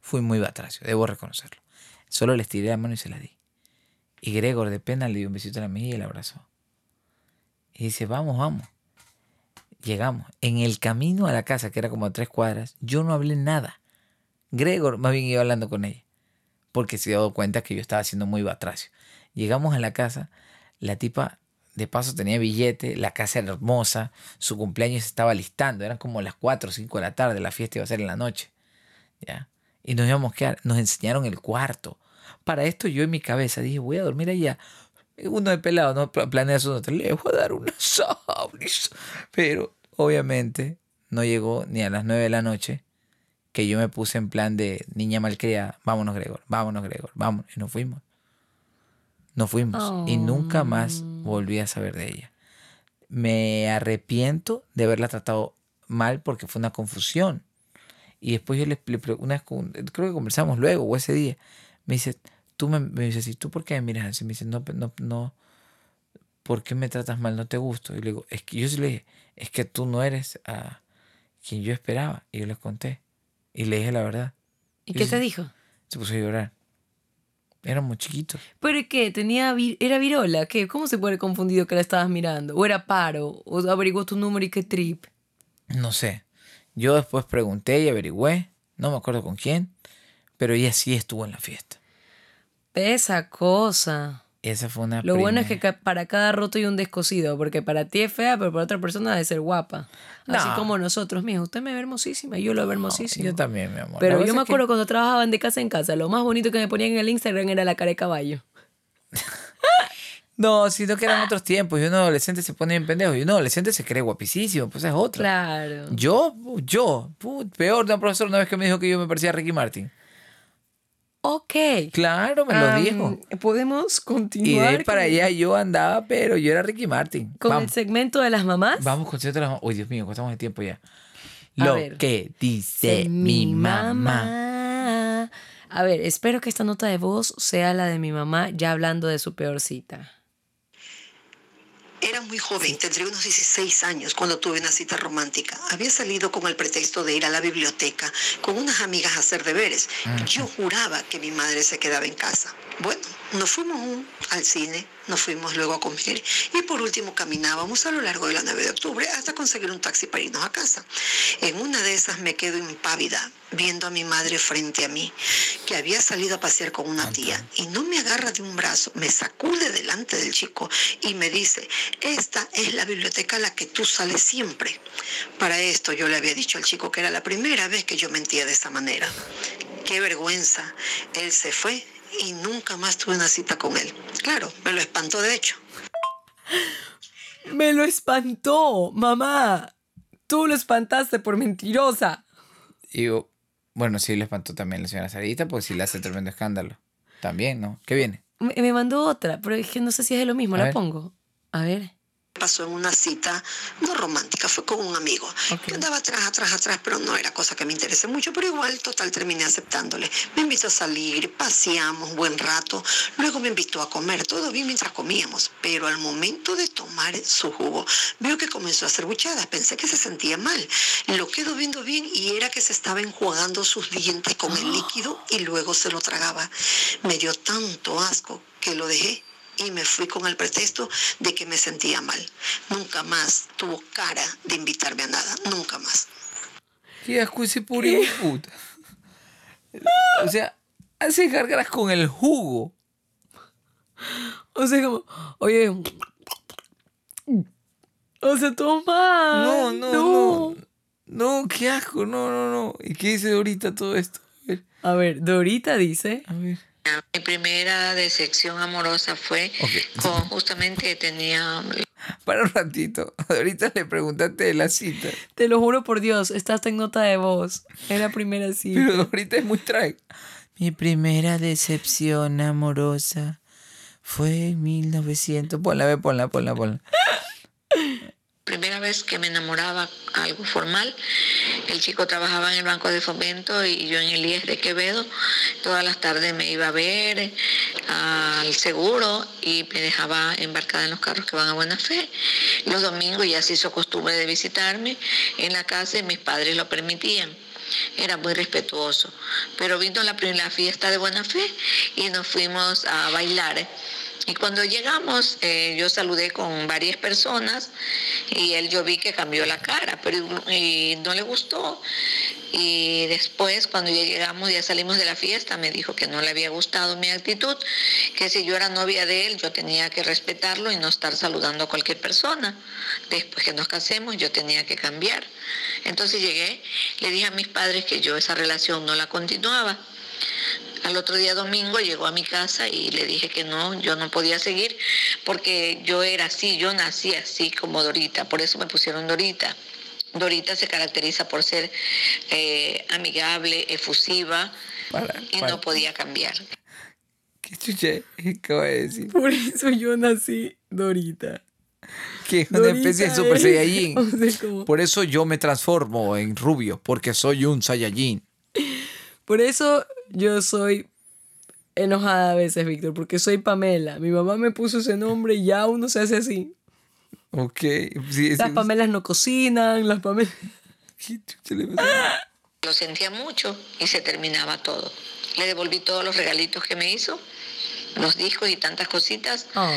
Fui muy batracio, debo reconocerlo. Solo le estiré la mano y se la di. Y Gregor de pena le dio un besito a la mejilla y la abrazó. Y dice, vamos, vamos. Llegamos. En el camino a la casa, que era como a tres cuadras, yo no hablé nada. Gregor más bien iba hablando con ella porque se dio cuenta que yo estaba siendo muy batracio. Llegamos a la casa, la tipa de paso tenía billete, la casa era hermosa, su cumpleaños estaba listando, eran como las 4 o 5 de la tarde, la fiesta iba a ser en la noche. ¿ya? Y nos íbamos a quedar, nos enseñaron el cuarto. Para esto yo en mi cabeza dije, voy a dormir allá. Uno de pelado, no Pla- planea su nota, le voy a dar una sabris. Pero obviamente no llegó ni a las 9 de la noche que yo me puse en plan de niña malcriada, vámonos Gregor, vámonos Gregor, vámonos. Y nos fuimos. Nos fuimos. Y nunca más volví a saber de ella. Me arrepiento de haberla tratado mal porque fue una confusión. Y después yo le, una vez creo que conversamos luego o ese día. Me dice, tú me, me dice, ¿tú por qué me miras así? Me dice, no, no, no, ¿por qué me tratas mal? No te gusto. Y le digo, es que yo sí le dije, es que tú no eres a quien yo esperaba. Y yo les conté. Y le dije la verdad. ¿Y Yo qué sí- te dijo? Se puso a llorar. Éramos chiquitos. ¿Pero qué? ¿Tenía ¿Era virola? ¿Qué? ¿Cómo se puede haber confundido que la estabas mirando? ¿O era paro? ¿O averiguó tu número y qué trip? No sé. Yo después pregunté y averigüé. No me acuerdo con quién. Pero ella sí estuvo en la fiesta. Esa cosa. Esa fue una Lo bueno es que para cada roto hay un descosido, porque para ti es fea, pero para otra persona debe ser guapa. Así como nosotros, mijo, usted me ve hermosísima, yo lo veo hermosísimo. Yo también, mi amor. Pero yo me que- acuerdo cuando trabajaban de casa en casa, lo más bonito que me ponían en el Instagram era la cara de caballo. No, sino que eran otros tiempos. Y uno adolescente se pone bien pendejo. Y uno adolescente se cree guapísimo. Pues es otra. Claro. Yo, yo, peor de un profesor una vez que me dijo que yo me parecía a Ricky Martin. Ok. Claro, me lo dijo. Podemos Y continuar de ahí para allá yo andaba, pero yo era Ricky Martin. con el segmento de las mamás. vamos con cierto las Uy, Dios mío, estamos de tiempo ya. A Lo ver. que dice mi mamá. A ver, espero que esta nota de voz sea la de mi mamá ya hablando de su peor cita. Era muy joven, tendría unos 16 años cuando tuve una cita romántica. Había salido con el pretexto de ir a la biblioteca con unas amigas a hacer deberes. Yo juraba que mi madre se quedaba en casa. Bueno, nos fuimos un- al cine, nos fuimos luego a comer y por último caminábamos a lo largo de la 9 de octubre hasta conseguir un taxi para irnos a casa. En una de esas me quedo impávida viendo a mi madre frente a mí, que había salido a pasear con una tía y no me agarra de un brazo, me sacude delante del chico y me dice, esta es la biblioteca a la que tú sales siempre. Para esto yo le había dicho al chico que era la primera vez que yo mentía de esa manera. Qué vergüenza. Él se fue y nunca más tuve una cita con él. Claro, me lo espantó de hecho. Me lo espantó, mamá. Tú lo espantaste por mentirosa. Y yo, bueno, sí le espantó también la señora Sarita, pues sí le hace tremendo escándalo. También, ¿no? ¿Qué viene? Me, me mandó otra, pero es que no sé si es de lo mismo, A la ver. pongo. A ver. Pasó en una cita no romántica, fue con un amigo Ok. que andaba atrás, atrás, atrás, pero no era cosa que me interese mucho, pero igual, total, terminé aceptándole. Me invitó a salir, paseamos un buen rato, luego me invitó a comer, todo bien mientras comíamos, pero al momento de tomar su jugo, veo que comenzó a hacer buchadas, pensé que se sentía mal. Lo quedo viendo bien y era que se estaba enjuagando sus dientes con el líquido y luego se lo tragaba. Me dio tanto asco que lo dejé y me fui con el pretexto de que me sentía mal. Nunca más tuvo cara de invitarme a nada, nunca más. Qué asco ese pobre puta. O sea, hace gárgaras con el jugo. O sea, como, oye. O sea, toma. No, no, no. No, qué asco, no, no, no. ¿Y qué dice ahorita todo esto? A ver, A ver, Dorita dice. a ver. Mi primera decepción amorosa fue Ok. con justamente tenía Para un ratito. Ahorita le preguntaste de la cita. Te lo juro por Dios, estás en nota de voz. Es la primera cita. Pero ahorita es muy track. Mi primera decepción amorosa fue en 1900. Ponla, ve, ponla, ponla, ponla. Primera vez que me enamoraba algo formal. El chico trabajaba en el Banco de Fomento y yo en el IES de Quevedo. Todas las tardes me iba a ver eh, al seguro y me dejaba embarcada en los carros que van a buena fe. Los domingos ya se hizo costumbre de visitarme en la casa y mis padres lo permitían. Era muy respetuoso. Pero vino la primera fiesta de buena fe y nos fuimos a bailar. Y cuando llegamos, eh, yo saludé con varias personas y él yo vi que cambió la cara, pero no le gustó. Y después, cuando ya llegamos, ya salimos de la fiesta, me dijo que no le había gustado mi actitud, que si yo era novia de él, yo tenía que respetarlo y no estar saludando a cualquier persona. Después que nos casemos, yo tenía que cambiar. Entonces llegué, le dije a mis padres que yo esa relación no la continuaba. Al otro día domingo llegó a mi casa y le dije que no, yo no podía seguir porque yo era así, yo nací así como Dorita, por eso me pusieron Dorita. Dorita se caracteriza por ser eh, amigable, efusiva Para, y para. no podía cambiar. ¿Qué chucha acaba de decir? Por eso yo nací Dorita. Que es una Dorita especie de Super es- Saiyajin. o sea, Por eso yo me transformo en rubio, porque soy un Saiyajin. Por eso yo soy enojada a veces, Víctor, porque soy Pamela. Mi mamá me puso ese nombre y ya uno se hace así. Ok. Sí, Las sí. Pamelas no cocinan, las Pamelas... Lo sentía mucho y se terminaba todo. Le devolví todos los regalitos que me hizo, los discos y tantas cositas. Ah.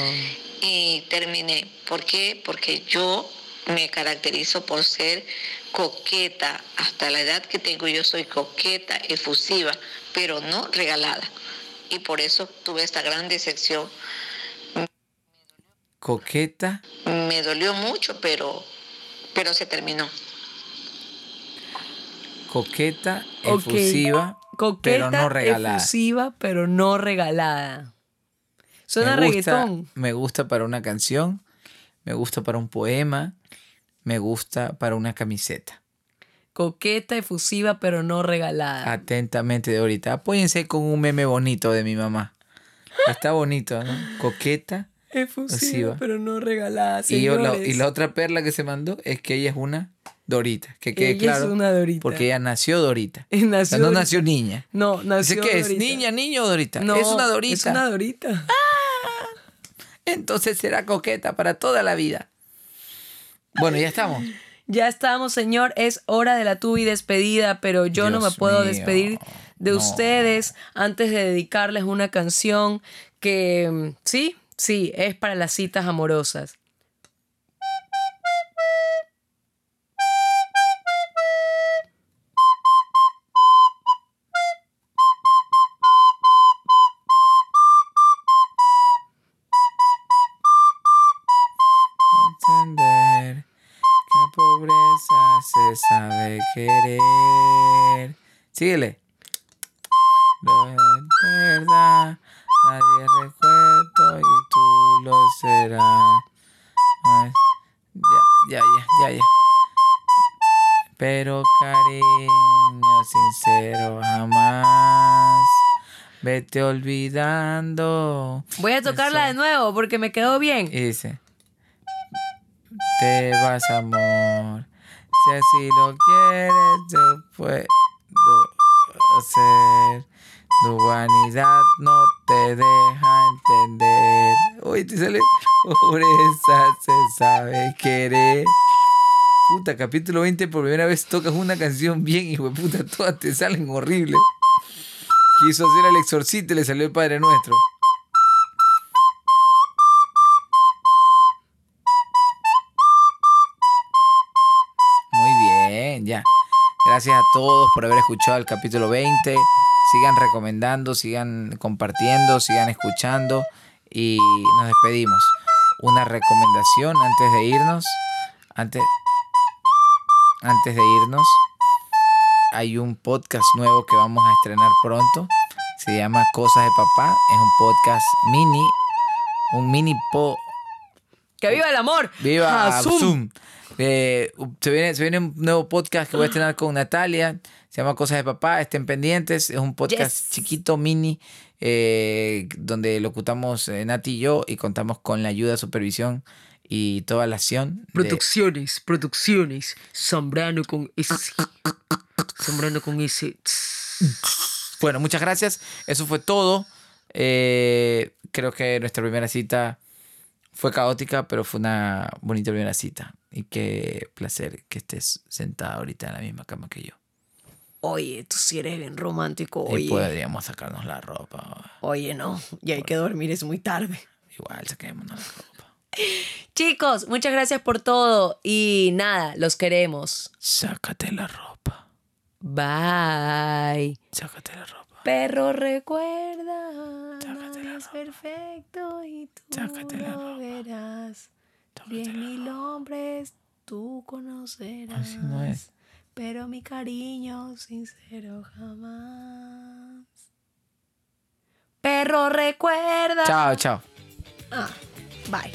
y terminé. ¿Por qué? Porque yo me caracterizo por ser coqueta. Hasta la edad que tengo yo soy coqueta, efusiva, pero no regalada. Y por eso tuve esta gran decepción. Coqueta. Me dolió mucho, pero, pero se terminó. Coqueta, efusiva, Coqueta, pero no regalada. efusiva, pero no regalada. Suena me gusta, reggaetón. Me gusta para una canción, me gusta para un poema, me gusta para una camiseta. Coqueta, efusiva, pero no regalada. Atentamente de ahorita. Apóyense con un meme bonito de mi mamá. Está bonito, ¿no? Coqueta. efusiva, pero no regalada. Y, yo la, Señores, y la otra perla que se mandó es que ella es una Dorita. Que quede ella claro. es una Dorita. Porque ella nació Dorita. O nació sea, no Dorita. nació niña. No, nació que es niña, niño o Dorita. No, es una Dorita. Es una Dorita. Entonces será coqueta para toda la vida. Bueno, ya estamos. Ya estamos, señor. Es hora de la tubi despedida, pero yo no me puedo mío, despedir de no. ustedes antes de dedicarles una canción que, mm, sí, sí, es para las citas amorosas. Síguele. Verdad, nadie recuerdo y tú lo serás. Ay, ya, ya, ya, ya, ya. Pero cariño sincero jamás. Vete olvidando. Voy a tocarla de nuevo porque me quedó bien. Y dice, te vas, amor. Si así lo quieres, yo puedo hacer. Tu vanidad no te deja entender. Uy, te sale pobreza, se sabe querer. Puta, capítulo 20, por primera vez tocas una canción bien, hijo de puta, todas te salen horribles. Quiso hacer el exorcito y le salió el Padre Nuestro. Gracias a todos por haber escuchado el capítulo 20. Sigan recomendando, sigan compartiendo, sigan escuchando y nos despedimos. Una recomendación antes de irnos. Antes, antes de irnos, hay un podcast nuevo que vamos a estrenar pronto. Se llama Cosas de Papá. Es un podcast mini. Un mini po. ¡Que viva el amor! ¡Viva Zoom! Zoom! Eh, se, viene, se viene un nuevo podcast que voy a estrenar con Natalia. Se llama Cosas de Papá. Estén pendientes. Es un podcast Yes. chiquito, mini, eh, donde locutamos eh, Nati y yo y contamos con la ayuda, supervisión y toda la acción. de- Producciones, producciones. Zambrano con ese. Zambrano con ese. Bueno, muchas gracias. Eso fue todo. Eh, creo que nuestra primera cita fue caótica, pero fue una bonita primera cita. Y qué placer que estés sentada ahorita en la misma cama que yo. Oye, tú sí eres bien romántico. Y Oye, podríamos sacarnos la ropa. oye, no. Ya hay que dormir, es muy tarde. Igual, saquémonos la ropa. Chicos, muchas gracias por todo. Y nada, los queremos. Sácate la ropa. Bye. Sácate la ropa. Perro recuerda, no es perfecto y tú lo verás. Diez mil hombres tú conocerás. Pero mi cariño sincero jamás. Perro recuerda. Chao, chao. Ah, bye.